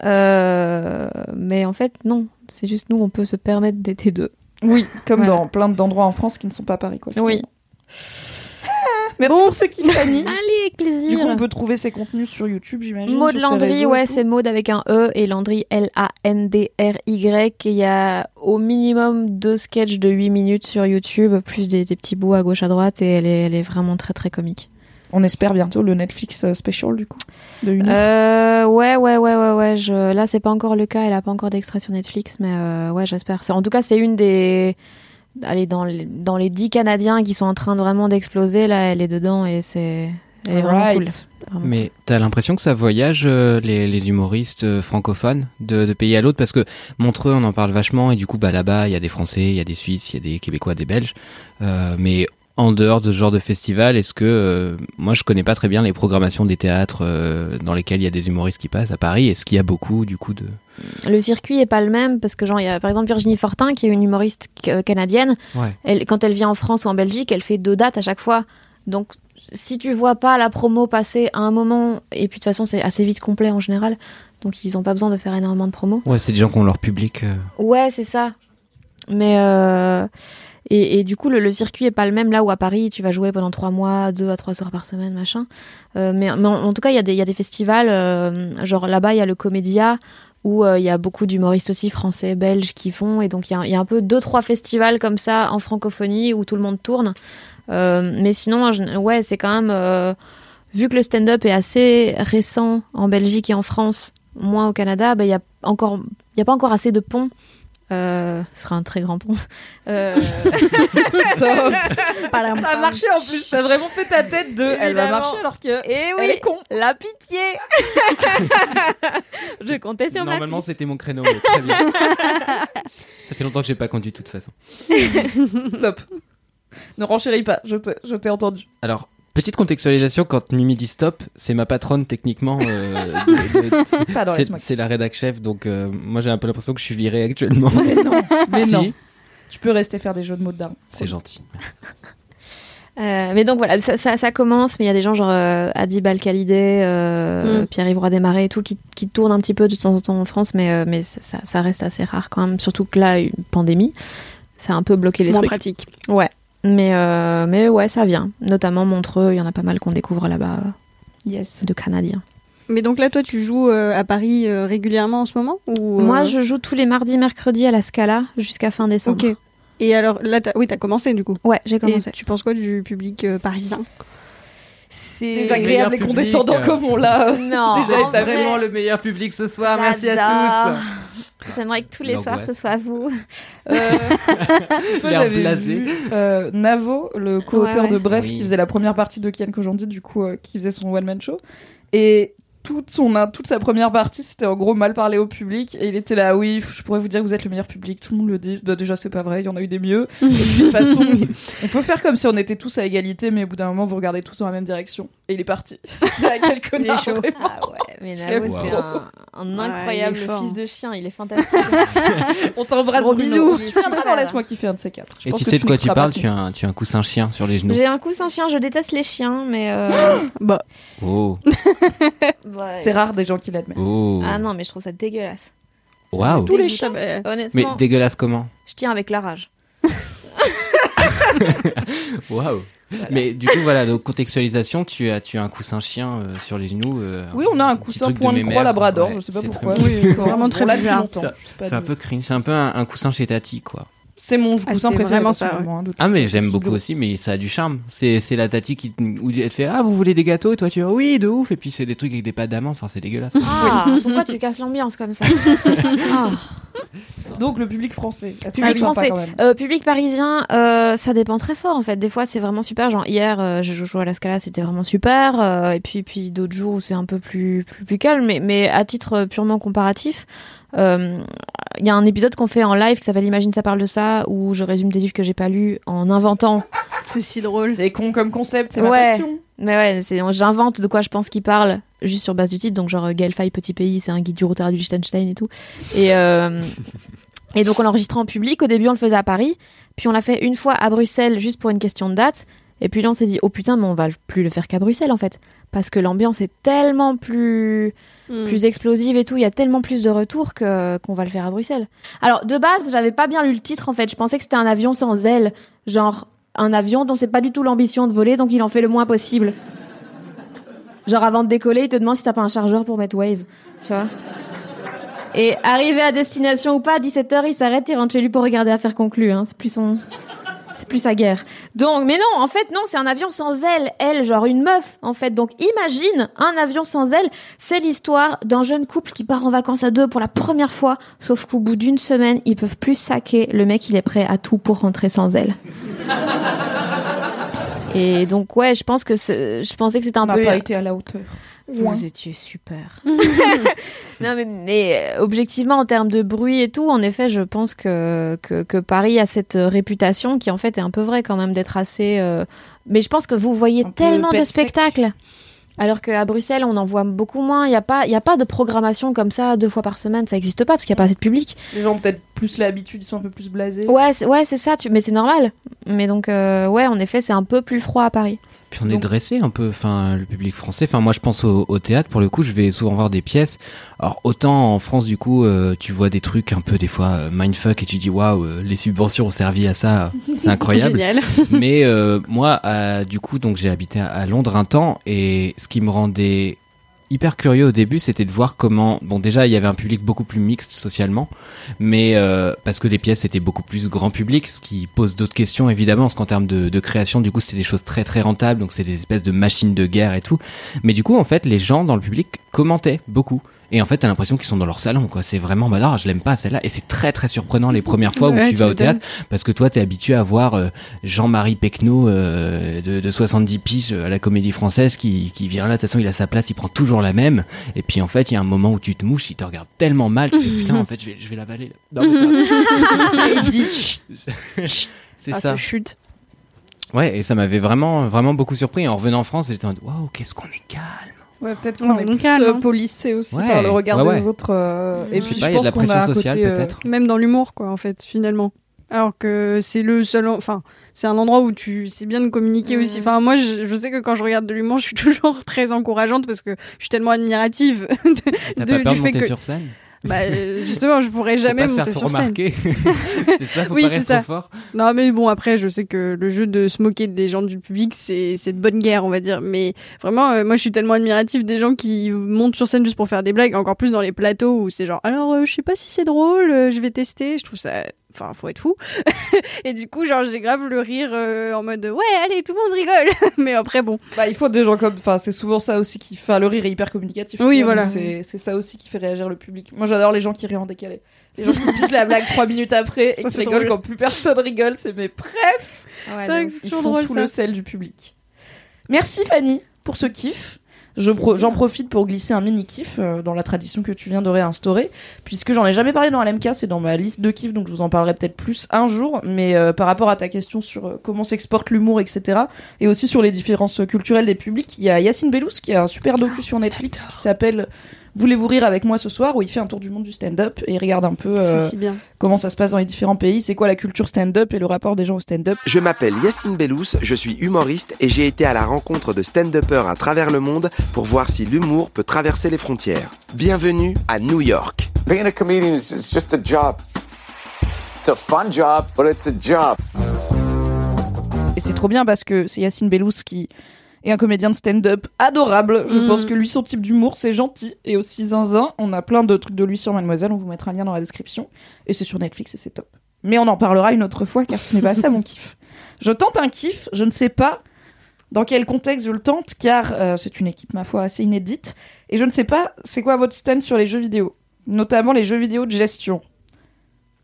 Euh, mais en fait, non. C'est juste nous, on peut se permettre des T2. Oui, comme Voilà. dans plein d'endroits en France qui ne sont pas Paris. Quoi, Oui. finalement. Merci pour ce qui Fanny. Allez, avec plaisir. Du coup, on peut trouver ses contenus sur YouTube, j'imagine. Maud Landry, ouais, c'est Maud avec un E et Landry L-A-N-D-R-Y. Il y a au minimum deux sketchs de 8 minutes sur YouTube, plus des, des petits bouts à gauche à droite, et elle est, elle est vraiment très très comique. On espère bientôt le Netflix euh, special du coup. De une heure. Euh, ouais, ouais, ouais, ouais, ouais. Je... Là, c'est pas encore le cas. Elle a pas encore d'extrait sur Netflix, mais euh, ouais, j'espère. En tout cas, c'est une des. Allez, dans les, dans les 10 Canadiens qui sont en train de vraiment d'exploser, là, elle est dedans et c'est. Elle est vraiment cool. Vraiment. Mais t'as l'impression que ça voyage euh, les, les humoristes euh, francophones de, de pays à l'autre? Parce que Montreux on en parle vachement et du coup bah là-bas il y a des Français, il y a des Suisses, il y a des Québécois, des Belges. Euh, mais en dehors de ce genre de festival, est-ce que euh, moi je connais pas très bien les programmations des théâtres euh, dans lesquels il y a des humoristes qui passent à Paris. Est-ce qu'il y a beaucoup du coup de Le circuit est pas le même parce que, genre, il y a par exemple Virginie Fortin qui est une humoriste euh, canadienne. ouais Elle, quand elle vient en France ou en Belgique, elle fait deux dates à chaque fois. Donc, si tu vois pas la promo passer à un moment, et puis de toute façon, c'est assez vite complet en général, donc ils ont pas besoin de faire énormément de promos. ouais c'est des gens qui ont leur public. euh, Ouais, c'est ça. Mais et, du coup, le, circuit est pas le même là où à Paris, tu vas jouer pendant trois mois, deux à trois soirs par semaine, machin. Euh, mais, en, tout cas, il y a des a festivals, euh, genre là-bas, il y a le Comédia où euh, il y a beaucoup d'humoristes aussi français, belges qui font, et donc il y a, a un peu deux trois festivals comme ça en francophonie où tout le monde tourne. Mais sinon, gén- ouais, c'est quand même vu que le stand-up est assez récent en Belgique et en France, moins au Canada, bah, il y a encore, il y a pas encore assez de ponts. Euh, ce sera un très grand pont. Euh, Top. Ça a marché en plus. T'as vraiment fait ta tête de. Elle va marcher alors que. Et Elle oui, est con. la pitié. Je comptais sur ma Normalement, c'était mon créneau, mais très bien. Ça fait longtemps que j'ai pas conduit de toute façon. Stop. Ne renchéris pas. Je t'ai je t'ai entendu. Alors, petite contextualisation, quand Mimi dit stop, c'est ma patronne techniquement. euh, c'est- la rédac chef, donc euh, moi j'ai un peu l'impression que je suis viré actuellement. Mais non. Mais Si, non. Tu peux rester faire des jeux de mots de daron. C'est gentil. Euh, mais donc voilà, ça, ça, ça commence, mais il y a des gens genre euh, Adib Al-Khalidé, euh, Mm. Pierre-Yves Roy Desmarais et tout qui, qui tournent un petit peu de temps en temps en France, mais, euh, mais ça reste assez rare quand même, surtout que là, une pandémie, ça a un peu bloqué les Moins trucs. pratique. Ouais, mais, euh, mais ouais, ça vient. Notamment Montreux, il y en a pas mal qu'on découvre là-bas, euh, Yes. de Canadiens. Mais donc là, toi, tu joues euh, à Paris euh, régulièrement en ce moment ou, euh, Moi, je joue tous les mardis, mercredis à la Scala jusqu'à fin décembre. Ok. Et alors là, t'as- oui, t'as commencé du coup. Ouais, j'ai commencé. Et tu penses quoi du public euh, parisien? C'est Désagréable et condescendant comme on l'a. Non, Déjà, vrai, vraiment le meilleur public ce soir. Merci à tous. J'aimerais que tous les soirs ce soit vous. Euh, j'avais vu euh, Navo, le co-auteur Ouais, ouais. de Bref, Oui. qui faisait la première partie de Kian Kojandi, du coup, euh, qui faisait son one-man show. Et toute, son, toute sa première partie, c'était en gros mal parler au public. Et il était là, oui, je pourrais vous dire que vous êtes le meilleur public, tout le monde le dit. Bah, déjà, c'est pas vrai, il y en a eu des mieux. Et puis, de toute façon, on peut faire comme si on était tous à égalité, mais au bout d'un moment, vous regardez tous dans la même direction. Et il est parti. Ah, Quel connard. Ah ouais, mais Navo, c'est un, incroyable fils hein. de chien, il est fantastique. On t'embrasse, bisous. Tu viendras dans Laisse-moi kiffer un de ces quatre. Je Et pense tu que sais de quoi tu parles? tu as, un, tu as un coussin chien sur les genoux. J'ai un coussin chien, je déteste les chiens, mais. euh, Bah, Oh, ouais. C'est rare des gens qui l'admettent. oh. Ah non, mais je trouve ça dégueulasse. Waouh. tous les chiens. bah, Mais Honnêtement, dégueulasse comment? Je tiens avec la rage. Waouh. Mais du coup, voilà, donc contextualisation, tu as, tu as un coussin chien euh, sur les genoux. euh, Oui, on a un coussin point de, croix mémère. labrador, Ouais, je sais pas pourquoi. très Oui, vraiment très longtemps. C'est un de- peu cringe, c'est un peu un, un coussin chez Tati, quoi. C'est mon Ah, coussin c'est préféré. vraiment ça, hein, de Ah mais j'aime beaucoup de- aussi, mais ça a du charme. C'est c'est la Tati qui où elle te fait ah vous voulez des gâteaux? Et toi tu dis oui de ouf et puis c'est des trucs avec des pâtes d'amande. Enfin c'est dégueulasse. Ah, pourquoi tu casses l'ambiance comme ça Ah. Donc le public français. Est-ce que Public français. quand même Euh, public parisien, euh, ça dépend très fort en fait. Des fois c'est vraiment super. Genre hier, euh, je jouais à la Scala, c'était vraiment super. euh, et puis puis d'autres jours où c'est un peu plus plus, plus calme. Mais mais à titre purement comparatif, euh, il y a un épisode qu'on fait en live qui s'appelle Imagine ça parle de ça où je résume des livres que j'ai pas lus en inventant. c'est si drôle. C'est con comme concept, c'est ma Ouais. passion. Mais ouais, c'est j'invente de quoi je pense qu'il parle juste sur base du titre. Donc genre euh, Gaël Faye, Petit Pays, c'est un guide du routard du Liechtenstein et tout. Et euh, et donc on l'enregistrait en public. Au début on le faisait à Paris, puis on l'a fait une fois à Bruxelles juste pour une question de date. Et puis là on s'est dit oh putain mais on va plus le faire qu'à Bruxelles en fait parce que l'ambiance est tellement plus Hmm. plus explosive et tout, il y a tellement plus de retours que qu'on va le faire à Bruxelles. Alors de base, j'avais pas bien lu le titre en fait, je pensais que c'était un avion sans ailes, genre un avion dont c'est pas du tout l'ambition de voler, donc il en fait le moins possible. Genre avant de décoller, il te demande si t'as pas un chargeur pour mettre Waze, tu vois. Et arrivé à destination ou pas, à 17h, il s'arrête, il rentre chez lui pour regarder Affaire conclue, hein. c'est plus son... C'est plus sa guerre. Donc, mais non, en fait, non, c'est un avion sans ailes. Elle, genre une meuf, en fait. Donc, imagine un avion sans ailes. C'est l'histoire d'un jeune couple qui part en vacances à deux pour la première fois. Sauf qu'au bout d'une semaine, ils peuvent plus saquer. Le mec, il est prêt à tout pour rentrer sans ailes. Et donc, ouais, je pense que c'est- je pensais que c'était un On n'a peu. pas été à la hauteur. Vous étiez super. non, mais, mais, euh, objectivement, en termes de bruit et tout, en effet, je pense que, que, que Paris a cette euh, réputation qui, en fait, est un peu vraie quand même d'être assez. euh, Mais je pense que vous voyez Un tellement de spectacles. Alors qu'à Bruxelles, on en voit beaucoup moins. Il n'y a, pas- il y a pas de programmation comme ça deux fois par semaine. Ça n'existe pas parce qu'il n'y a pas assez de public. Les gens ont peut-être plus l'habitude, ils sont un peu plus blasés. Ouais, c'est ouais, c'est ça. Tu... Mais c'est normal. Mais donc, euh, ouais, en effet, c'est un peu plus froid à Paris. Puis on est dressé un peu, enfin le public français. Enfin moi je pense au, au théâtre pour le coup, je vais souvent voir des pièces. Alors autant en France du coup, euh, tu vois des trucs un peu des fois euh, mindfuck et tu dis waouh, euh, les subventions ont servi à ça, c'est incroyable. Génial. Mais euh, moi, euh, du coup, donc j'ai habité à, à Londres un temps et ce qui me rendait hyper curieux au début, c'était de voir comment. Bon, déjà, il y avait un public beaucoup plus mixte socialement, mais euh, parce que les pièces étaient beaucoup plus grand public, ce qui pose d'autres questions évidemment, parce qu'en termes de, création, du coup, c'était des choses très très rentables, donc c'est des espèces de machines de guerre et tout. Mais du coup, en fait, les gens dans le public commentaient beaucoup. Et en fait, t'as l'impression qu'ils sont dans leur salon, quoi. C'est vraiment, bah non, je l'aime pas celle-là. Et c'est très très surprenant les premières fois où tu tu vas au théâtre, parce que toi, t'es habitué à voir euh, Jean-Marie Pecno euh, de, de 70 piges à la Comédie Française qui, qui vient là. De toute façon, il a sa place, il prend toujours la même. Et puis en fait, il y a un moment où tu te mouches, il te regarde tellement mal, tu fais putain, en fait, je vais, je vais l'avaler. Non, mais c'est Ah, ça. chute. Ouais, et ça m'avait vraiment, vraiment beaucoup surpris. En revenant en France, j'étais en mode, waouh, qu'est-ce qu'on est calme. Ouais, peut-être qu'on est plus calme, euh, hein. policé aussi Ouais, par le regard ouais, des autres. euh, et Je puis pas, je pense qu'on a un sociale côté, euh, peut-être. Même dans l'humour, quoi, en fait, finalement. Alors que c'est le seul, en- enfin, c'est un endroit où tu, c'est bien de communiquer aussi. Mhm. Enfin, moi, je, je sais que quand je regarde de l'humour, je suis toujours très encourageante parce que je suis tellement admirative. de- T'as pas peur du de fait monter que- sur scène? Bah, euh, justement, je pourrais jamais Faut pas monter se faire sur trop scène. remarquer. c'est ça, faut Oui, c'est ça. fort. Non, mais bon, après, je sais que le jeu de se moquer des gens du public, c'est c'est de bonne guerre, on va dire. Mais vraiment, euh, moi, je suis tellement admirative des gens qui montent sur scène juste pour faire des blagues, encore plus dans les plateaux où c'est genre, alors, euh, je sais pas si c'est drôle, euh, je vais tester. Je trouve ça. Enfin, faut être fou. et du coup, genre, j'ai grave le rire euh, en mode, ouais, allez, tout le monde rigole. mais après, bon. Bah, il faut des gens comme. Enfin, c'est souvent ça aussi qui. Enfin, le rire est hyper communicatif. Oui, voilà. C'est c'est ça aussi qui fait réagir le public. Moi, j'adore les gens qui rient en décalé. Les gens qui pichent la blague trois minutes après et Ça, qui rigolent drôle. quand plus personne rigole. C'est mes bref. c'est que c'est Ils toujours font drôle, tout ça. le sel du public. Merci Fanny pour ce kiff. Je pro- J'en profite pour glisser un mini kiff euh, dans la tradition que tu viens de réinstaurer, puisque j'en ai jamais parlé dans LMK, c'est dans ma liste de kiffs, donc je vous en parlerai peut-être plus un jour. Mais euh, par rapport à ta question sur euh, comment s'exporte l'humour, etc., et aussi sur les différences culturelles des publics, il y a Yacine Bellous qui a un super docu sur Netflix qui s'appelle Voulez-vous rire avec moi ce soir où il fait un tour du monde du stand-up et il regarde un peu euh, C'est si bien. comment ça se passe dans les différents pays, c'est quoi la culture stand-up et le rapport des gens au stand-up. Je m'appelle Yacine Bellous, je suis humoriste et j'ai été à la rencontre de stand-uppers à travers le monde pour voir si l'humour peut traverser les frontières. Bienvenue à New York. Being a comedian is is just a job. It's a fun job, but it's a job. Et c'est trop bien parce que c'est Yacine Bellous qui est un comédien de stand-up adorable. Je Mm. pense que lui, son type d'humour, c'est gentil et aussi zinzin. On a plein de trucs de lui sur Mademoiselle, on vous mettra un lien dans la description. Et c'est sur Netflix et c'est top. Mais on en parlera une autre fois car ce n'est pas ça mon kiff. Je tente un kiff, je ne sais pas dans quel contexte je le tente car euh, c'est une équipe, ma foi, assez inédite. Et je ne sais pas c'est quoi votre stand sur les jeux vidéo? Notamment les jeux vidéo de gestion.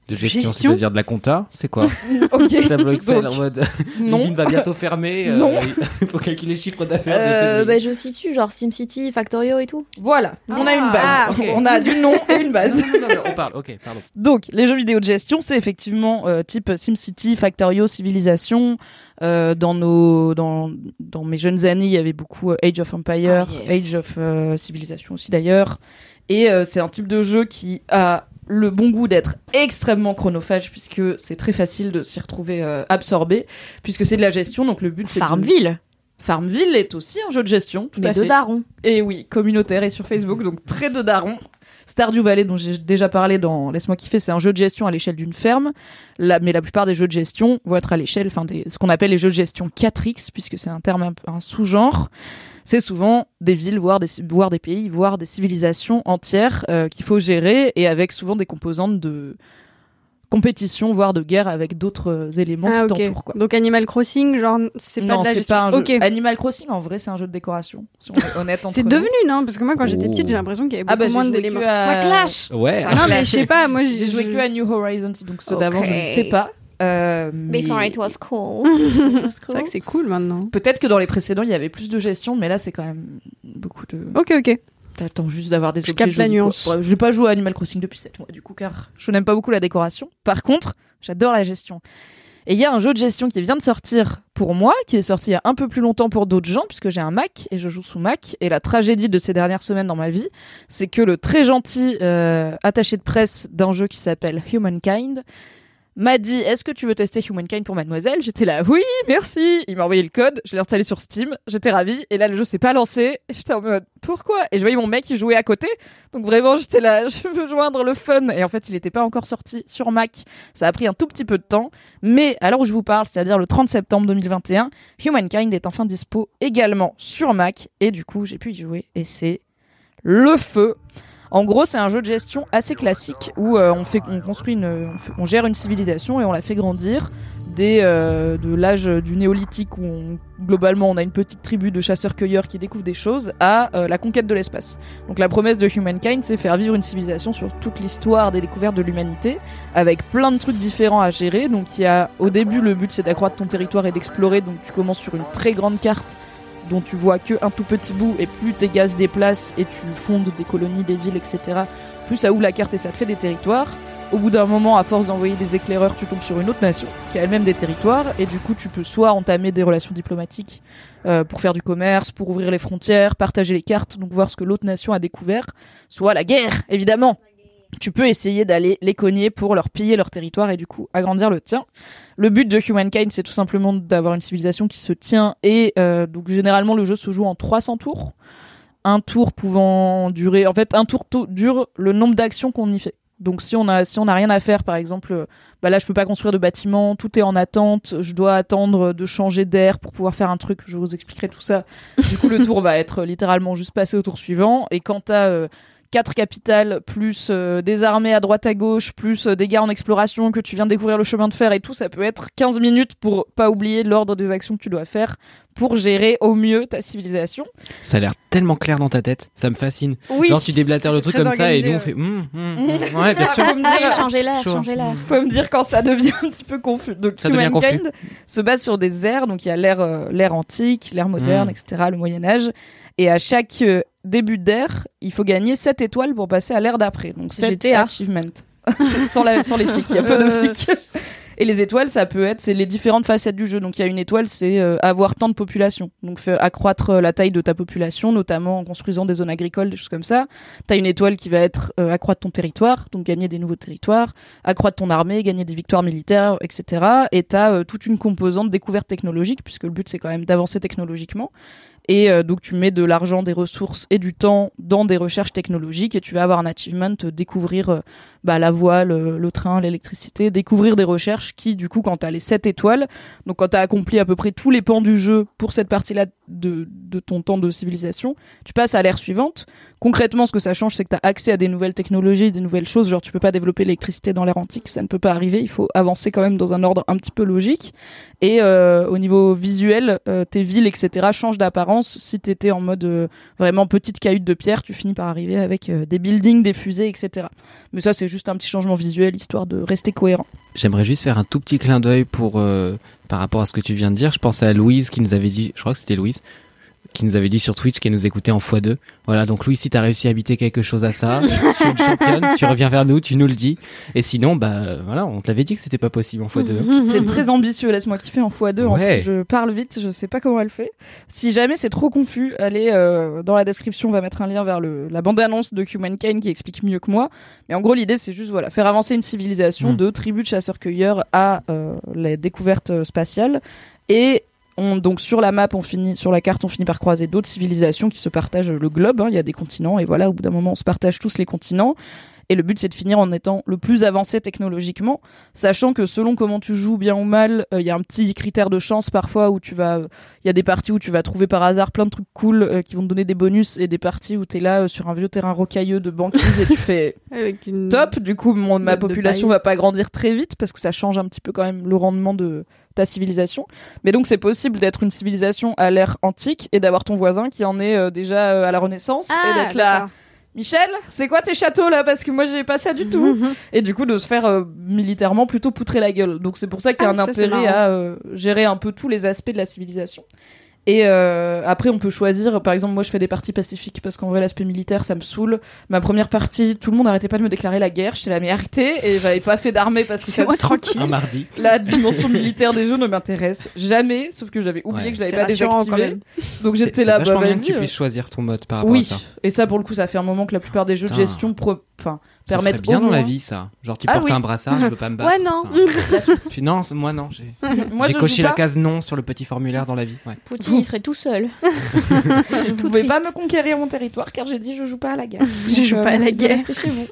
De gestion, Gestion c'est-à-dire de la compta, c'est quoi Ok. Tableau Excel Donc, en mode non. l'usine va bientôt fermer, euh, Non. il faut calculer le chiffre d'affaires. Euh, bah, je situe genre SimCity, Factorio et tout. Voilà, on a une base. Ah. On a du nom et une base. non, non, non, on parle, ok, pardon. Donc, les jeux vidéo de gestion, c'est effectivement euh, type SimCity, Factorio, Civilization. Euh, dans nos, dans, dans mes jeunes années, il y avait beaucoup euh, Age of Empire, Ah, yes. Age of euh, Civilization aussi d'ailleurs. Et euh, c'est un type de jeu qui a le bon goût d'être extrêmement chronophage puisque c'est très facile de s'y retrouver euh, absorbé puisque c'est de la gestion. Donc le but c'est de- Farmville. Farmville est aussi un jeu de gestion, tout Mais à de fait. daron. Et oui, communautaire et sur Facebook, donc très de daron. Stardew Valley, dont j'ai déjà parlé dans Laisse-moi kiffer, c'est un jeu de gestion à l'échelle d'une ferme. Mais la plupart des jeux de gestion vont être à l'échelle, enfin, ce qu'on appelle les jeux de gestion 4X, puisque c'est un terme, un sous-genre. C'est souvent des villes, voire des, voire des pays, voire des civilisations entières euh, qu'il faut gérer et avec souvent des composantes de compétition, voire de guerre avec d'autres euh, éléments Ah, qui ok. t'entourent. quoi. Donc Animal Crossing, genre, c'est pas non, de la c'est gestion. pas un jeu. Ok. Animal Crossing, en vrai, c'est un jeu de décoration. Si on est honnête C'est nous. devenu, non? Parce que moi, quand j'étais Oh. petite, j'ai l'impression qu'il y avait Ah beaucoup bah, j'ai moins d'éléments. à- Ça clash Ouais. Ça Non, mais je sais pas, moi, J'ai joué que à New Horizons, donc ceux d'avant, je ne sais pas. Euh, mais- Before it was cool. C'est vrai que c'est cool maintenant. Peut-être que dans les précédents, il y avait plus de gestion, mais là, c'est quand même beaucoup de. Ok, ok. T'attends juste d'avoir des Je objets capte la nuance. Pas joué à Animal Crossing depuis 7 mois, du coup, car je n'aime pas beaucoup la décoration. Par contre, j'adore la gestion. Et il y a un jeu de gestion qui vient de sortir pour moi, qui est sorti il y a un peu plus longtemps pour d'autres gens, puisque j'ai un Mac et je joue sous Mac. Et la tragédie de ces dernières semaines dans ma vie, c'est que le très gentil euh, attaché de presse d'un jeu qui s'appelle Humankind m'a dit Est-ce que tu veux tester Humankind pour Mademoiselle? J'étais là, oui, merci. Il m'a envoyé le code, je l'ai installé sur Steam, j'étais ravie. Et là, le jeu s'est pas lancé. J'étais en mode Pourquoi? Et je voyais mon mec qui jouait à côté. Donc vraiment, j'étais là, je veux joindre le fun. Et en fait, il n'était pas encore sorti sur Mac. Ça a pris un tout petit peu de temps. Mais à l'heure où je vous parle, c'est-à-dire le 30 septembre 2021, Humankind est enfin dispo également sur Mac. Et du coup, j'ai pu y jouer. Et c'est le feu. En gros, c'est un jeu de gestion assez classique où euh, on fait, on construit une, on, gère une civilisation et on la fait grandir dès euh, de l'âge du néolithique où on- globalement on a une petite tribu de chasseurs-cueilleurs qui découvrent des choses à euh, la conquête de l'espace. Donc la promesse de Humankind, c'est faire vivre une civilisation sur toute l'histoire des découvertes de l'humanité avec plein de trucs différents à gérer. Donc il y a au début le but c'est d'accroître ton territoire et d'explorer. Donc tu commences sur une très grande carte dont tu vois que un tout petit bout et plus tes gaz déplacent et tu fondes des colonies, des villes, etc. Plus ça ouvre la carte et ça te fait des territoires. Au bout d'un moment, à force d'envoyer des éclaireurs, tu tombes sur une autre nation qui a elle-même des territoires et du coup tu peux soit entamer des relations diplomatiques euh, pour faire du commerce, pour ouvrir les frontières, partager les cartes, donc voir ce que l'autre nation a découvert, soit la guerre, évidemment. Tu peux essayer d'aller les cogner pour leur piller leur territoire et du coup agrandir le tien. Le but de Humankind, c'est tout simplement d'avoir une civilisation qui se tient et euh, donc généralement le jeu se joue en 300 tours. Un tour pouvant durer, en fait, un tour to- dure le nombre d'actions qu'on y fait. Donc si on a si on a rien à faire, par exemple, euh, bah là je peux pas construire de bâtiment, tout est en attente, je dois attendre de changer d'air pour pouvoir faire un truc. Je vous expliquerai tout ça. Du coup le tour va être littéralement juste passé au tour suivant. Et quand t'as euh, quatre capitales plus euh, des armées à droite à gauche plus euh, des gars en exploration que tu viens de découvrir le chemin de fer et tout, ça peut être 15 minutes pour pas oublier l'ordre des actions que tu dois faire pour gérer au mieux ta civilisation. Ça a l'air tellement clair dans ta tête, ça me fascine. Oui. Genre tu déblatères le truc comme ça et nous on ouais. fait hum, hum, hum. ouais bien sûr. Faut me dire, Changer l'air, changer l'air. faut me dire quand ça devient un petit peu confus. Donc Ça Humankind confus. se base sur des ères, donc il y a l'ère euh, l'ère antique, l'ère moderne, etc., le Moyen Âge, et à chaque euh, début d'ère, il faut gagner 7 étoiles pour passer à l'ère d'après. Donc 7 GTA. achievements. sans, la- sans les flics, il y a peu de Euh. flics. Et les étoiles, ça peut être, c'est les différentes facettes du jeu. Donc il y a une étoile, c'est euh, avoir tant de population. Donc faire accroître euh, la taille de ta population, notamment en construisant des zones agricoles, des choses comme ça. T'as une étoile qui va être euh, accroître ton territoire, donc gagner des nouveaux territoires, accroître ton armée, gagner des victoires militaires, etc. Et t'as toute une composante découverte technologique, puisque le but c'est quand même d'avancer technologiquement. Et euh, donc tu mets de l'argent, des ressources et du temps dans des recherches technologiques et tu vas avoir un achievement euh, découvrir euh, bah, la voile, euh, le train, l'électricité, découvrir des recherches qui du coup quand t'as les 7 étoiles, donc quand t'as accompli à peu près tous les pans du jeu pour cette partie-là de, ton temps de civilisation, tu passes à l'ère suivante. Concrètement, ce que ça change, c'est que tu as accès à des nouvelles technologies, des nouvelles choses. Genre, tu peux pas développer l'électricité dans l'ère antique, ça ne peut pas arriver. Il faut avancer quand même dans un ordre un petit peu logique. Et euh, au niveau visuel, euh, tes villes, etc., changent d'apparence. Si t'étais en mode euh, vraiment petite cahute de pierre, tu finis par arriver avec des buildings, des fusées, etc. Mais ça, c'est juste un petit changement visuel, histoire de rester cohérent. J'aimerais juste faire un tout petit clin d'œil pour par rapport à ce que tu viens de dire. Je pense à Louise qui nous avait dit, je crois que c'était Louise, qui nous avait dit sur Twitch qu'elle nous écoutait en x2. Voilà, donc Louise, si t'as réussi à habiter quelque chose à ça, tu es une championne, tu reviens vers nous, tu nous le dis. Et sinon, bah voilà, on te l'avait dit que c'était pas possible en x2. C'est très ambitieux, laisse-moi kiffer en x2. En Ouais. plus, je parle vite, je sais pas comment elle fait. Si jamais c'est trop confus, allez euh, dans la description, on va mettre un lien vers le, la bande-annonce de Humankind qui explique mieux que moi. Mais en gros, l'idée, c'est juste voilà, faire avancer une civilisation Mm. de tribus de chasseurs-cueilleurs à euh, la découverte euh, spatiale. Et on, donc sur la map, on finit, sur la carte, on finit par croiser d'autres civilisations qui se partagent le globe. hein. Il y a des continents et voilà, au bout d'un moment, on se partage tous les continents. Et le but, c'est de finir en étant le plus avancé technologiquement, sachant que selon comment tu joues bien ou mal, euh, il y a un petit critère de chance parfois où tu vas, il y a des parties où tu vas trouver par hasard plein de trucs cool euh, qui vont te donner des bonus et des parties où t'es là euh, sur un vieux terrain rocailleux de banquise et tu fais Avec une... top. Du coup, mon- ma population va pas grandir très vite parce que ça change un petit peu quand même le rendement de ta civilisation. Mais donc, c'est possible d'être une civilisation à l'ère antique et d'avoir ton voisin qui en est euh, déjà euh, à la Renaissance et Ah, d'être là. Michel, c'est quoi tes châteaux là? Parce que moi j'ai pas ça du tout. et du coup de se faire euh, militairement plutôt poutrer la gueule. Donc c'est pour ça qu'il y a Ah, un ça, intérêt à gérer un peu tous les aspects de la civilisation. Et euh, après, on peut choisir. Par exemple, moi, je fais des parties pacifiques parce qu'en vrai, l'aspect militaire, ça me saoule. Ma première partie, tout le monde arrêtait pas de me déclarer la guerre. J'étais la mais arrêtez. Et j'avais pas fait d'armée parce que C'est ça moi tranquille. Un mardi. La dimension militaire des jeux ne m'intéresse jamais. Sauf que j'avais oublié Ouais. que je l'avais C'est pas désactivé. quand même. Donc C'est- j'étais c'est là, bah vachement bien que tu euh, puisses choisir ton mode par rapport oui, à ça. et ça pour le coup, ça fait un moment que la plupart des jeux de gestion pro... enfin, Ça serait permettent bien au dans la vie ça. Genre tu Ah portes oui. un brassard, je veux pas me battre. Ouais, non. Enfin, non, moi non, j'ai Moi, j'ai je coché la case non sur le petit formulaire dans la vie. Ouais. Poutine, il serait tout seul. Vous tout pouvez pas me conquérir mon territoire car j'ai dit je joue pas à la guerre. Je joue pas à la guerre. rester chez vous.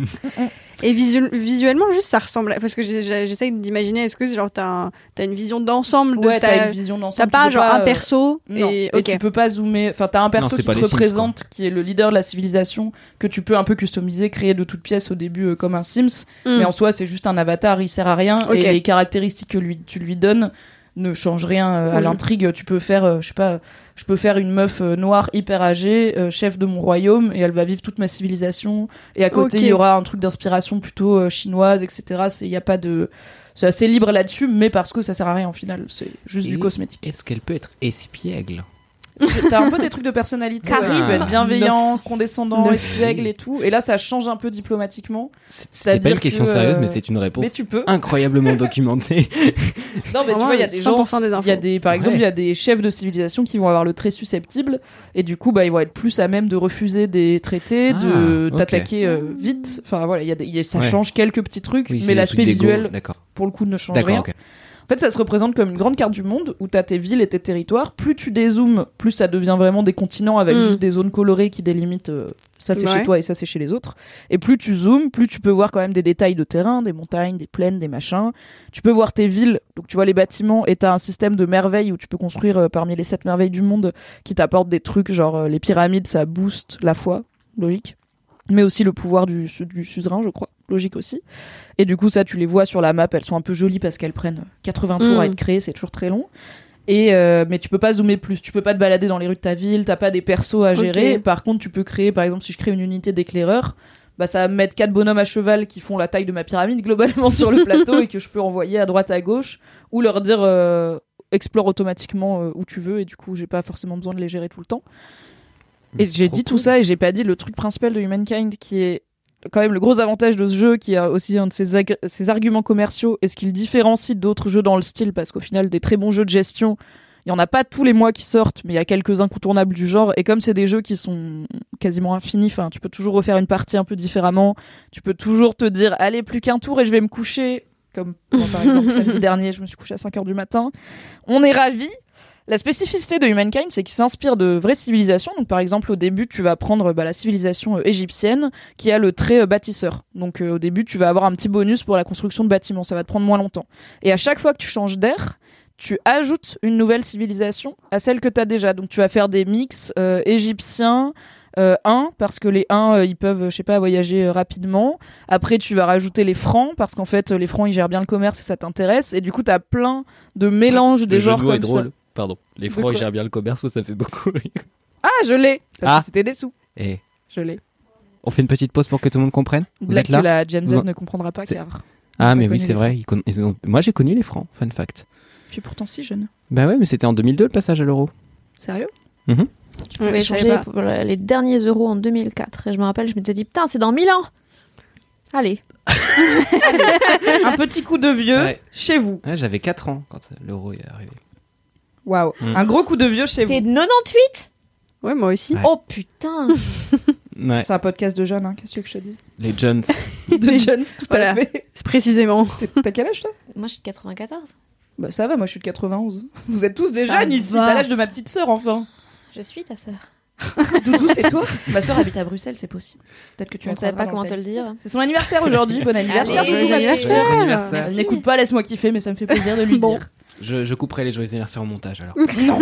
Et visu- visuellement, juste ça ressemble. à- Parce que j'essaye d'imaginer, est-ce que genre t'as un- t'as une vision d'ensemble de Ouais, ta- t'as une vision d'ensemble. T'as pas genre un euh, perso Non. et tu peux pas zoomer. Enfin, t'as un perso qui pas te Sims, représente, qui est le leader de la civilisation, que tu peux un peu customiser, créer de toutes pièces au début euh, comme un Sims. Mm. Mais en soi, c'est juste un avatar, il sert à rien. Et les caractéristiques que lui, tu lui donnes ne changent rien euh, à l'intrigue. Tu peux faire, euh, je sais pas, je peux faire une meuf euh, noire hyper âgée, chef de mon royaume, et elle va vivre toute ma civilisation. Et à côté, il y aura un truc d'inspiration plutôt chinoise, etc. Il y a pas de. C'est assez libre là-dessus, mais parce que ça sert à rien au final. C'est juste du cosmétique. Est-ce qu'elle peut être espiègle? T'as un peu des trucs de personnalité. Charisme. ouais, tu peux être bienveillant, Neuf. condescendant, espiègle et tout. Et là, ça change un peu diplomatiquement. C'était pas une question que, sérieuse, euh, mais c'est une réponse Mais tu peux. incroyablement documentée. Non, mais tu vois, il y a des gens. 100% des Il y a des, par exemple, Ouais. il y a des chefs de civilisation qui vont avoir le trait susceptible. Et du coup, bah, ils vont être plus à même de refuser des traités, de Ah, t'attaquer euh, vite. Enfin, voilà, il y a des, il y a- ça Ouais. change quelques petits trucs, Oui, c'est mais l'aspect visuel, pour le coup, ne change rien. En fait, ça se représente comme une grande carte du monde où tu as tes villes et tes territoires. Plus tu dézoomes, plus ça devient vraiment des continents avec Mm. juste des zones colorées qui délimitent euh, ça c'est Ouais. chez toi et ça c'est chez les autres. Et plus tu zoomes, plus tu peux voir quand même des détails de terrain, des montagnes, des plaines, des machins. Tu peux voir tes villes, donc tu vois les bâtiments et tu as un système de merveilles où tu peux construire euh, parmi les sept merveilles du monde qui t'apportent des trucs genre euh, les pyramides, ça booste la foi, logique. Mais aussi le pouvoir du, du suzerain, je crois, logique aussi. Et du coup, ça, tu les vois sur la map, elles sont un peu jolies parce qu'elles prennent 80 tours Mm. à être créées, c'est toujours très long. Et euh, mais tu peux pas zoomer plus, tu peux pas te balader dans les rues de ta ville, t'as pas des persos à gérer. Par contre, tu peux créer, par exemple, si je crée une unité d'éclaireurs, bah ça va me mettre quatre bonhommes à cheval qui font la taille de ma pyramide globalement sur le plateau et que je peux envoyer à droite à gauche ou leur dire euh, explore automatiquement euh, où tu veux et du coup j'ai pas forcément besoin de les gérer tout le temps. Et j'ai dit tout ça et j'ai pas dit le truc principal de Humankind qui est quand même le gros avantage de ce jeu, qui a aussi un de ses, arguments commerciaux et ce qui le différencie d'autres jeux dans le style, parce qu'au final, des très bons jeux de gestion, il y en a pas tous les mois qui sortent, mais il y a quelques incontournables du genre. Et comme c'est des jeux qui sont quasiment infinis, enfin, tu peux toujours refaire une partie un peu différemment. Tu peux toujours te dire, allez, plus qu'un tour et je vais me coucher. Comme par exemple, samedi dernier, je me suis couché à 5 heures du matin. On est ravis. La spécificité de Humankind, c'est qu'il s'inspire de vraies civilisations. Donc, par exemple, au début, tu vas prendre bah, la civilisation euh, égyptienne qui a le trait euh, bâtisseur. Donc, euh, au début, tu vas avoir un petit bonus pour la construction de bâtiments. Ça va te prendre moins longtemps. Et à chaque fois que tu changes d'air, tu ajoutes une nouvelle civilisation à celle que tu as déjà. Donc, tu vas faire des mix égyptiens. Euh, 1 parce que les 1 ils peuvent je sais pas voyager euh, rapidement après tu vas rajouter les francs parce qu'en fait les francs ils gèrent bien le commerce et ça t'intéresse et du coup t'as plein de mélanges des genres comme ça drôle. Pardon. Les francs, ils gèrent bien le commerce, ça fait beaucoup rire. Ah, je l'ai Parce Ah. que c'était des sous. Et Je l'ai. on fait une petite pause pour que tout le monde comprenne Vous Blague êtes là que la Gen Z Vous- ne comprendra pas car Ah, mais oui, c'est les vrai. francs. ils conna- ils ont- Moi, j'ai connu les francs, fun fact. Tu es pourtant si jeune. Bah ouais, mais c'était en 2002 le passage à l'euro. Sérieux? Mhm. Tu pouvais Ouais, je savais échanger pas. pour le- les derniers euros en 2004. Et je me rappelle, je m'étais dit, putain, c'est dans 1000 ans Allez. Un petit coup de vieux Ouais. chez vous. Ouais, j'avais 4 ans quand l'euro est arrivé. Waouh. Mm. Un gros coup de vieux chez T'es vous. de 98 Ouais, moi aussi. Ouais. Oh putain Ouais, C'est un podcast de jeunes, hein. qu'est-ce que tu veux que je te dise? Les Jones. De jeunes, tout Voilà. à fait. C'est précisément. T'es- T'as quel âge toi? Moi, je suis de 94. Bah ça va, moi je suis de 91. Vous êtes tous des Ça jeunes ici, t'as l'âge de ma petite sœur enfin. Je suis ta sœur. Doudou, c'est toi? Ma sœur habite à Bruxelles, c'est possible. Peut-être que tu ne savait pas comment te le dire. C'est son anniversaire aujourd'hui, bon anniversaire. Allez, Doudou. joyeux anniversaire. N'écoute pas, laisse-moi kiffer, mais ça me fait plaisir de lui Bon. dire. Je, je couperai les joyeux anniversaires au montage alors. Non,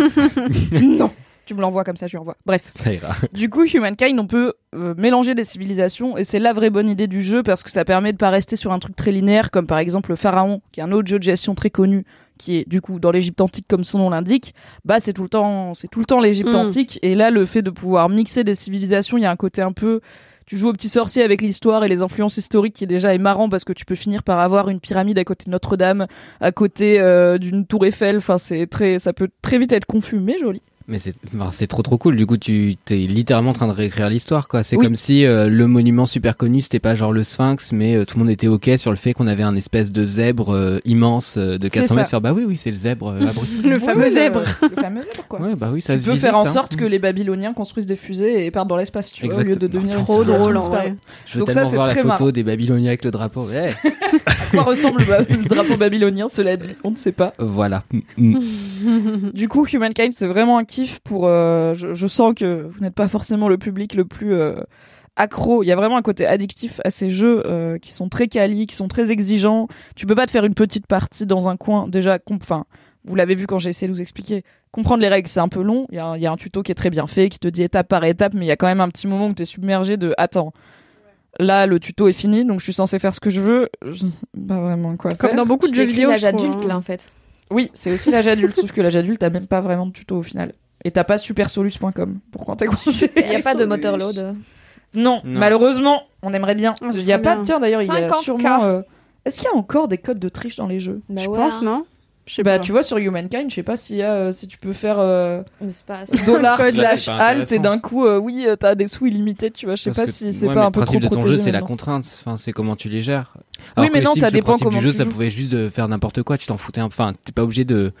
non. Tu me l'envoies comme ça, je lui envoie. Bref. Ça ira. Du coup, Humankind, on peut euh, mélanger des civilisations et c'est la vraie bonne idée du jeu parce que ça permet de pas rester sur un truc très linéaire comme par exemple le Pharaon, qui est un autre jeu de gestion très connu qui est du coup dans l'Égypte antique comme son nom l'indique. Bah c'est tout le temps, c'est tout le temps l'Égypte Mm. antique et là le fait de pouvoir mixer des civilisations, il y a un côté un peu tu joues au petit sorcier avec l'histoire et les influences historiques qui déjà est marrant parce que tu peux finir par avoir une pyramide à côté de Notre-Dame, à côté euh, d'une tour Eiffel. Enfin, c'est très, ça peut très vite être confus, mais joli. Mais c'est c'est trop trop cool. Du coup, tu t'es littéralement en train de réécrire l'histoire, quoi. C'est Oui. comme si euh, le monument super connu, c'était pas genre le Sphinx, mais euh, tout le monde était ok sur le fait qu'on avait un espèce de zèbre euh, immense euh, de 400 ça. mètres. Faire, bah oui, oui, c'est le zèbre euh, à Bruxelles. Le fameux zèbre. Le, le fameux zèbre, quoi. ouais, bah oui, ça tu se peux visite, faire en hein. sorte que les Babyloniens construisent des fusées et partent dans l'espace, tu vois, au lieu de Exactement. devenir une Trop drôle en vrai. Je veux Donc ça, tellement c'est voir la photo marrant. des Babyloniens avec le drapeau. Ouais. À quoi ressemble le, drapeau babylonien, cela dit, on ne sait pas. voilà. Mm. Du coup, Humankind, c'est vraiment un pour. euh, je, je sens que vous n'êtes pas forcément le public le plus euh, accro. Il y a vraiment un côté addictif à ces jeux euh, qui sont très quali, qui sont très exigeants. Tu peux pas te faire une petite partie dans un coin. Déjà, enfin, vous l'avez vu quand j'ai essayé de vous expliquer. Comprendre les règles, c'est un peu long. Il y, a un- il y a un tuto qui est très bien fait, qui te dit étape par étape, mais il y a quand même un petit moment où tu es submergé de attends. Là, le tuto est fini, donc je suis censé faire ce que je veux. Je... Pas vraiment quoi Comme faire. dans beaucoup de jeux vidéo. l'âge je trouve, adulte hein. là en fait. Oui, c'est aussi l'âge adulte, sauf que l'âge adulte, t'as même pas vraiment de tuto au final. Et t'as pas supersolus.com pour quand t'es Il n'y a pas de moteur load. Non, Non. malheureusement, on aimerait bien. Ah, Il y a pas, bien. tiens d'ailleurs, il y a 50K. sûrement. euh, Est-ce qu'il y a encore des codes de triche dans les jeux? Bah Je ouais, pense, hein. non? Je sais Bah, pas. tu vois, sur Humankind, je sais pas a, euh, si tu peux faire euh, pas- dollar Code. Slash alt et d'un coup, euh, oui, euh, t'as des sous illimités, tu vois. Je sais pas si c'est ouais, pas un peu Le principe trop de ton jeu, c'est la contrainte. Enfin, c'est comment tu les gères. Oui, mais non, ça dépend comment du jeu, tu ça joues. pouvait juste faire n'importe quoi. Tu t'en foutais. un- Enfin, t'es pas obligé de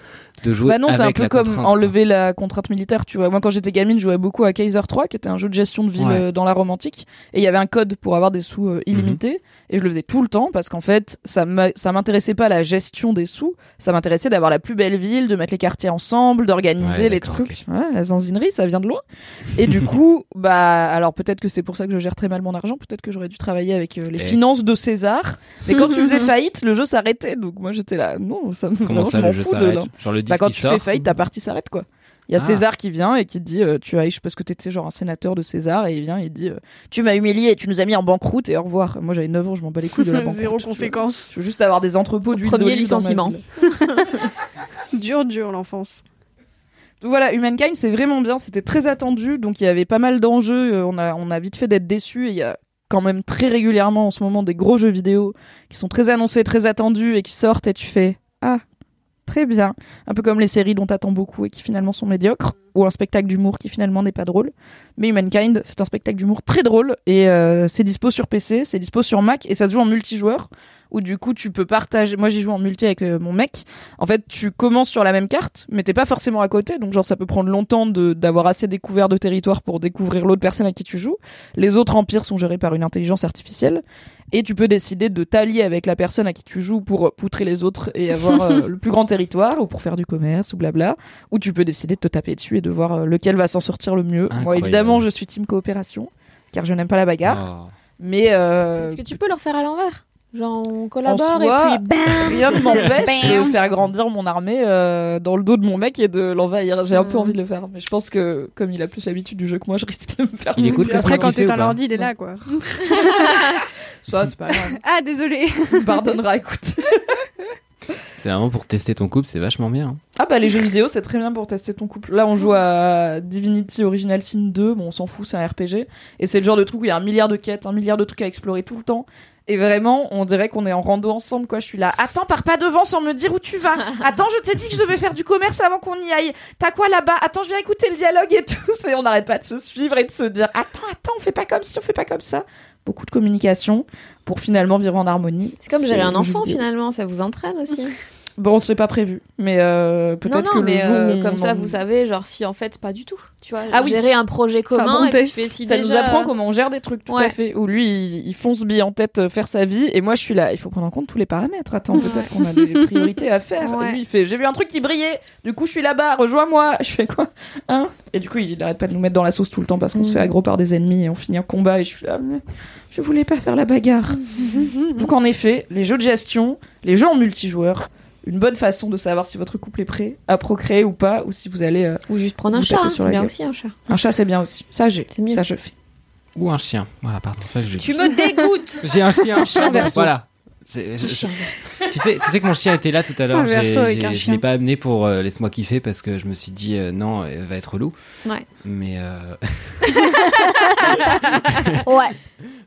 de jouer. Bah non, c'est un peu comme quoi. enlever la contrainte militaire, tu vois. Moi, quand j'étais gamine, je jouais beaucoup à Kaiser 3, qui était un jeu de gestion de ville Ouais. euh, dans la Rome antique. Et il y avait un code pour avoir des sous euh, illimités. Mhm. Et je le faisais tout le temps parce qu'en fait, ça m'intéressait pas la gestion des sous. Ça m'intéressait d'avoir la plus belle ville, de mettre les quartiers ensemble, d'organiser Ouais, les trucs. Ouais, la zinzinerie, ça vient de loin. Et du coup, bah, alors peut-être que c'est pour ça que je gère très mal mon argent. Peut-être que j'aurais dû travailler avec euh, les Eh. finances de César. Mais quand tu faisais faillite, le jeu s'arrêtait. Donc moi, j'étais là, non, ça me Comment ça, je le jeu fous de là. Genre le Bah, quand tu sort. fais faillite, ta partie s'arrête quoi. Il y a Ah. César qui vient et qui dit euh, tu as parce que t'étais genre un sénateur de César et il vient et il dit euh, tu m'as humilié et tu nous as mis en banqueroute et au revoir. Moi j'avais 9 ans, je m'en bats les couilles de la banqueroute. Zéro conséquence. Je veux juste avoir des entrepôts d'huile Premier licenciement. Dur, dur l'enfance. Donc voilà, Humankind c'est vraiment bien, c'était très attendu donc il y avait pas mal d'enjeux, euh, on a on a vite fait d'être déçus et il y a quand même très régulièrement en ce moment des gros jeux vidéo qui sont très annoncés, très attendus et qui sortent et tu fais ah très bien, un peu comme les séries dont t'attends beaucoup et qui finalement sont médiocres ou un spectacle d'humour qui finalement n'est pas drôle. Mais Humankind, c'est un spectacle d'humour très drôle et euh, c'est dispo sur PC, c'est dispo sur Mac et ça se joue en multijoueur où du coup tu peux partager. Moi j'y joue en multi avec euh, mon mec. En fait, tu commences sur la même carte, mais t'es pas forcément à côté, donc genre ça peut prendre longtemps d'avoir assez découvert de territoire pour découvrir l'autre personne à qui tu joues. Les autres empires sont gérés par une intelligence artificielle et tu peux décider de t'allier avec la personne à qui tu joues pour poutrer les autres et avoir euh, le plus grand territoire ou pour faire du commerce ou blabla. Ou tu peux décider de te taper dessus et de voir euh, lequel va s'en sortir le mieux. Moi évidemment je suis team coopération car je n'aime pas la bagarre, Oh. mais euh, Est-ce que tu peux leur faire à l'envers? Genre on en collabore soi, et puis bam rien ne m'empêche de faire grandir mon armée euh, dans le dos de mon mec et de l'envahir. J'ai un peu Mm. envie de le faire, mais je pense que comme il a plus l'habitude du jeu que moi, je risque de me faire. Il écoute Après, quand t'es un ordi, il est là, quoi. Ça, c'est pas grave. Ah, désolé. Il me pardonnera, écoute. C'est vraiment pour tester ton couple, c'est vachement bien. hein. Ah bah les jeux vidéo, c'est très bien pour tester ton couple. Là, on joue à Divinity Original Sin 2. Bon, on s'en fout, c'est un RPG. Et c'est le genre de truc où il y a un milliard de quêtes, un milliard de trucs à explorer tout le temps. Et vraiment, on dirait qu'on est en rando ensemble, quoi. Je suis là. Attends, pars pas devant sans me dire où tu vas. Attends, je t'ai dit que je devais faire du commerce avant qu'on y aille. T'as quoi là-bas? Attends, je viens écouter le dialogue et tout. Et on n'arrête pas de se suivre et de se dire Attends, attends, on fait pas comme ci, on fait pas comme ça. Beaucoup de communication pour finalement vivre en harmonie. C'est comme gérer un enfant finalement, ça vous entraîne aussi. Bon, c'est pas prévu, mais euh, peut-être non, que mais le jour euh, où comme on ça, en- vous savez, genre si en fait pas du tout. Tu vois, Ah oui. gérer un projet un commun bon et puis test. tu fais si ça nous déjà- apprend comment on gère des trucs tout Ouais. à fait. Où lui, il, il fonce bille en tête euh, faire sa vie, et moi je suis là. Il faut prendre en compte tous les paramètres. Attends, peut-être qu'on a des priorités à faire. Ouais. Et lui, il fait j'ai vu un truc qui brillait. Du coup, je suis là-bas. Rejoins-moi. Je fais quoi Hein? Et du coup, il arrête pas de nous mettre dans la sauce tout le temps parce qu'on se Mm. fait aggro par des ennemis et on finit en combat. Et je suis là. mais Je voulais pas faire la bagarre. Donc en effet, les jeux de gestion, les jeux en multijoueur. Une bonne façon de savoir si votre couple est prêt à procréer ou pas, ou si vous allez. euh, Ou juste prendre un chat, hein, c'est bien gueule. aussi un chat. Un chat, c'est bien aussi. Ça, j'ai. C'est mieux. Ça, je fais. Ou un chien. Voilà, pardon. Ça, je- Tu me dégoûtes J'ai un chien. chien pardon, verso. Voilà. C'est- je- je- tu, sais, tu sais que mon chien était là tout à l'heure. Un un Je chien. l'ai pas amené pour euh, laisse-moi kiffer parce que je me suis dit euh, non, elle va être relou. Ouais. Mais euh, Ouais.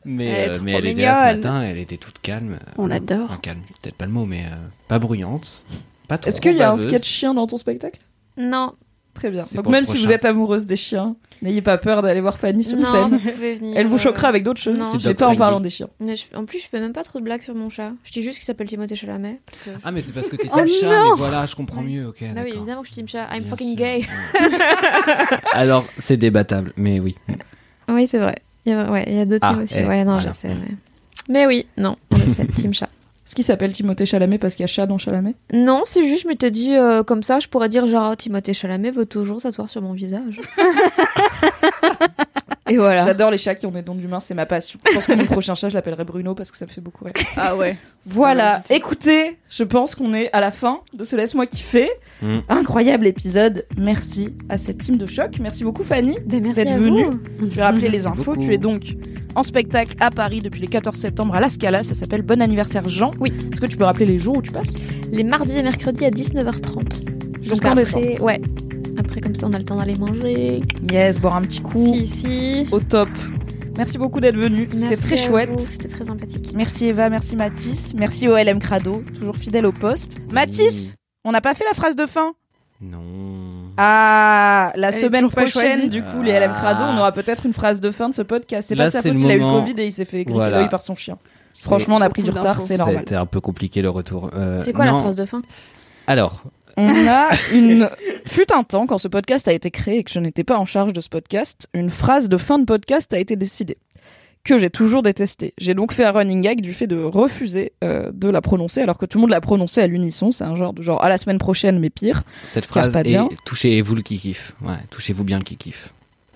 Mais Elle est euh, mais elle était là ce matin. Elle était toute calme. On l'adore. Enfin, calme, peut-être pas le mot, mais euh, pas bruyante. Pas trop. Est-ce qu'il y a un sketch chien dans ton spectacle? Non, Très bien. Donc même si vous êtes amoureuse des chiens, n'ayez pas peur d'aller voir Fanny sur non, scène. vous pouvez venir. Elle vous euh, choquera avec d'autres choses. sais pas en parlant des chiens. mais je- en plus, je fais même pas trop de blagues sur mon chat. Je dis juste qu'il s'appelle Timothée Chalamet. parce que- Ah mais c'est parce que t'es Oh chat. Mais voilà, je comprends Ouais. mieux. Ok. Ah oui, évidemment que je suis team chat. I'm Bien fucking sûr. gay. Alors c'est débattable, mais oui. Oui, c'est vrai. Il y a, ouais, il y a deux Ah, teams aussi. eh, ouais, non, voilà. je sais. Mais... mais oui, non, en effet, team chat. Ce qui s'appelle Timothée Chalamet parce qu'il y a chat dans Chalamet? Non, c'est juste, je m'étais dit euh, comme ça, je pourrais dire genre oh, Timothée Chalamet veut toujours s'asseoir sur mon visage. Et voilà. J'adore les chats qui ont des dents d'humains, c'est ma passion. Je pense que mon prochain chat, je l'appellerai Bruno parce que ça me fait beaucoup rire. Ah ouais. Voilà, écoutez, je pense qu'on est à la fin de ce Laisse-moi kiffer. Mm. Incroyable épisode. Merci à cette team de choc. Merci beaucoup Fanny Ben, merci d'être à venue. vous. Tu as rappelé les infos. beaucoup. Tu es donc en spectacle à Paris depuis le 14 septembre à la Scala. Ça s'appelle Bon anniversaire Jean. Oui. Est-ce que tu peux rappeler les jours où tu passes? Les mardis et mercredis à 19h30. Jusqu'en décembre. ouais. Après, comme ça, on a le temps d'aller manger. Yes, boire un petit coup. Si, si. Au top. Merci beaucoup d'être venu. C'était très chouette. C'était très sympathique. Merci Eva, merci Mathis, merci OLM Crado, toujours fidèle au poste. Mathis, on n'a pas fait la phrase de fin? Non. Ah, la Elle semaine prochaine, choisie. du coup, les LM Crado, on aura peut-être une phrase de fin de ce podcast. C'est pas Là, de sa c'est faute, il a eu le. Covid et il s'est fait griffer Voilà. l'œil par son chien. Franchement, on a pris du retard, c'est normal. C'était un peu compliqué le retour. Euh, C'est quoi la phrase de fin? Alors, On a une. Fut un temps, quand ce podcast a été créé et que je n'étais pas en charge de ce podcast, une phrase de fin de podcast a été décidée. Que j'ai toujours détestée. J'ai donc fait un running gag du fait de refuser euh, de la prononcer alors que tout le monde l'a prononcée à l'unisson. C'est un genre de genre à la semaine prochaine, mais pire. cette phrase est touchez-vous le kikif. Ouais, touchez-vous bien le kikif.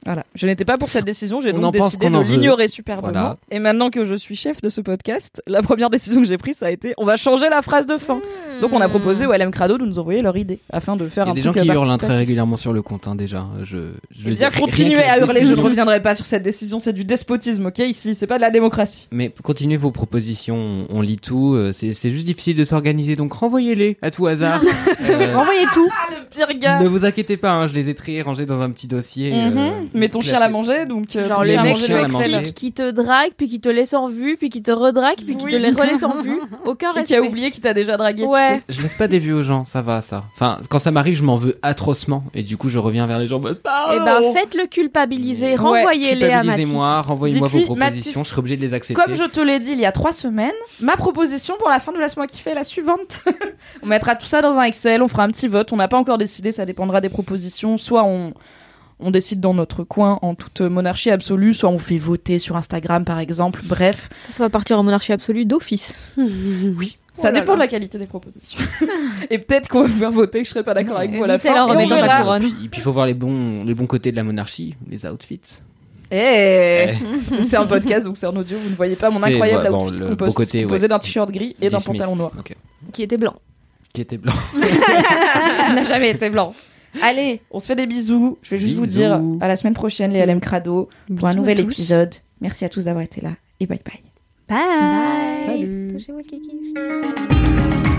Voilà. Je n'étais pas pour cette décision, j'ai On donc décidé de l'ignorer superbement. Voilà. Et maintenant que je suis chef de ce podcast, la première décision que j'ai prise, ça a été on va changer la phrase de fin. Donc on a proposé au LM Crado de nous envoyer leur idée afin de faire Il y a un des gens qui hurlent hein, participatif. très régulièrement sur le compte, hein, déjà. Je, je Eh bien, dis. Rien continuez à hurler, je ne reviendrai pas sur cette décision, c'est du despotisme, ok Ici, c'est pas de la démocratie. Mais continuez vos propositions, on, lit tout. euh, C'est c'est juste difficile de s'organiser, donc renvoyez-les à tout hasard. Euh, Renvoyez tout Ah, le pire gars ne vous inquiétez pas, hein, je les ai triés, rangés dans un petit dossier. Mhm. euh, Mais ton chien l'a mangé, donc euh, Genre ton le le chien a mec mangé chien l'a le mangé. Excel. toxique qui te drague, puis qui te laisse en vue, puis qui te redrague, puis qui Oui. te les relaisse en vue. Aucun Et respect. qui a oublié qu'il t'a déjà dragué, tu Ouais. sais. Je laisse pas des vieux aux gens, ça va, ça. Enfin, quand ça m'arrive, je m'en veux atrocement. Et du coup, je reviens vers les gens. en mode, Eh ben, faites-le culpabiliser, renvoyez-les à Mathis. Culpabilisez-moi, renvoyez-moi vos propositions, je serai obligé de les accepter. Comme je te l'ai dit il y a trois semaines, ma proposition pour la fin de Laisse-moi kiffer est la suivante. on mettra tout ça dans un Excel, on fera un petit vote. On n'a pas encore décidé, ça dépendra des propositions. Soit on, on décide dans notre coin en toute monarchie absolue, soit on fait voter sur Instagram par exemple. Bref, Ça, ça va partir en monarchie absolue d'office. oui. Ça Oh là dépend là. de la qualité des propositions. Et peut-être qu'on va vous faire voter, que je serai pas d'accord avec vous à la fin. Et puis, il faut voir les bons, les bons côtés de la monarchie, les outfits. Eh, c'est un podcast, donc c'est en audio. Vous ne voyez pas mon incroyable ouais, bon, outfit composé, d'un t-shirt gris et d'un pantalon noir. Qui était blanc. Qui était blanc. Il n'a jamais été blanc. Allez, on se fait des bisous. Je vais juste vous dire à la semaine prochaine, les LM Crado, pour un nouvel épisode. Merci à tous d'avoir été là et bye bye. Bye. Salut. Touchez-moi le kiki.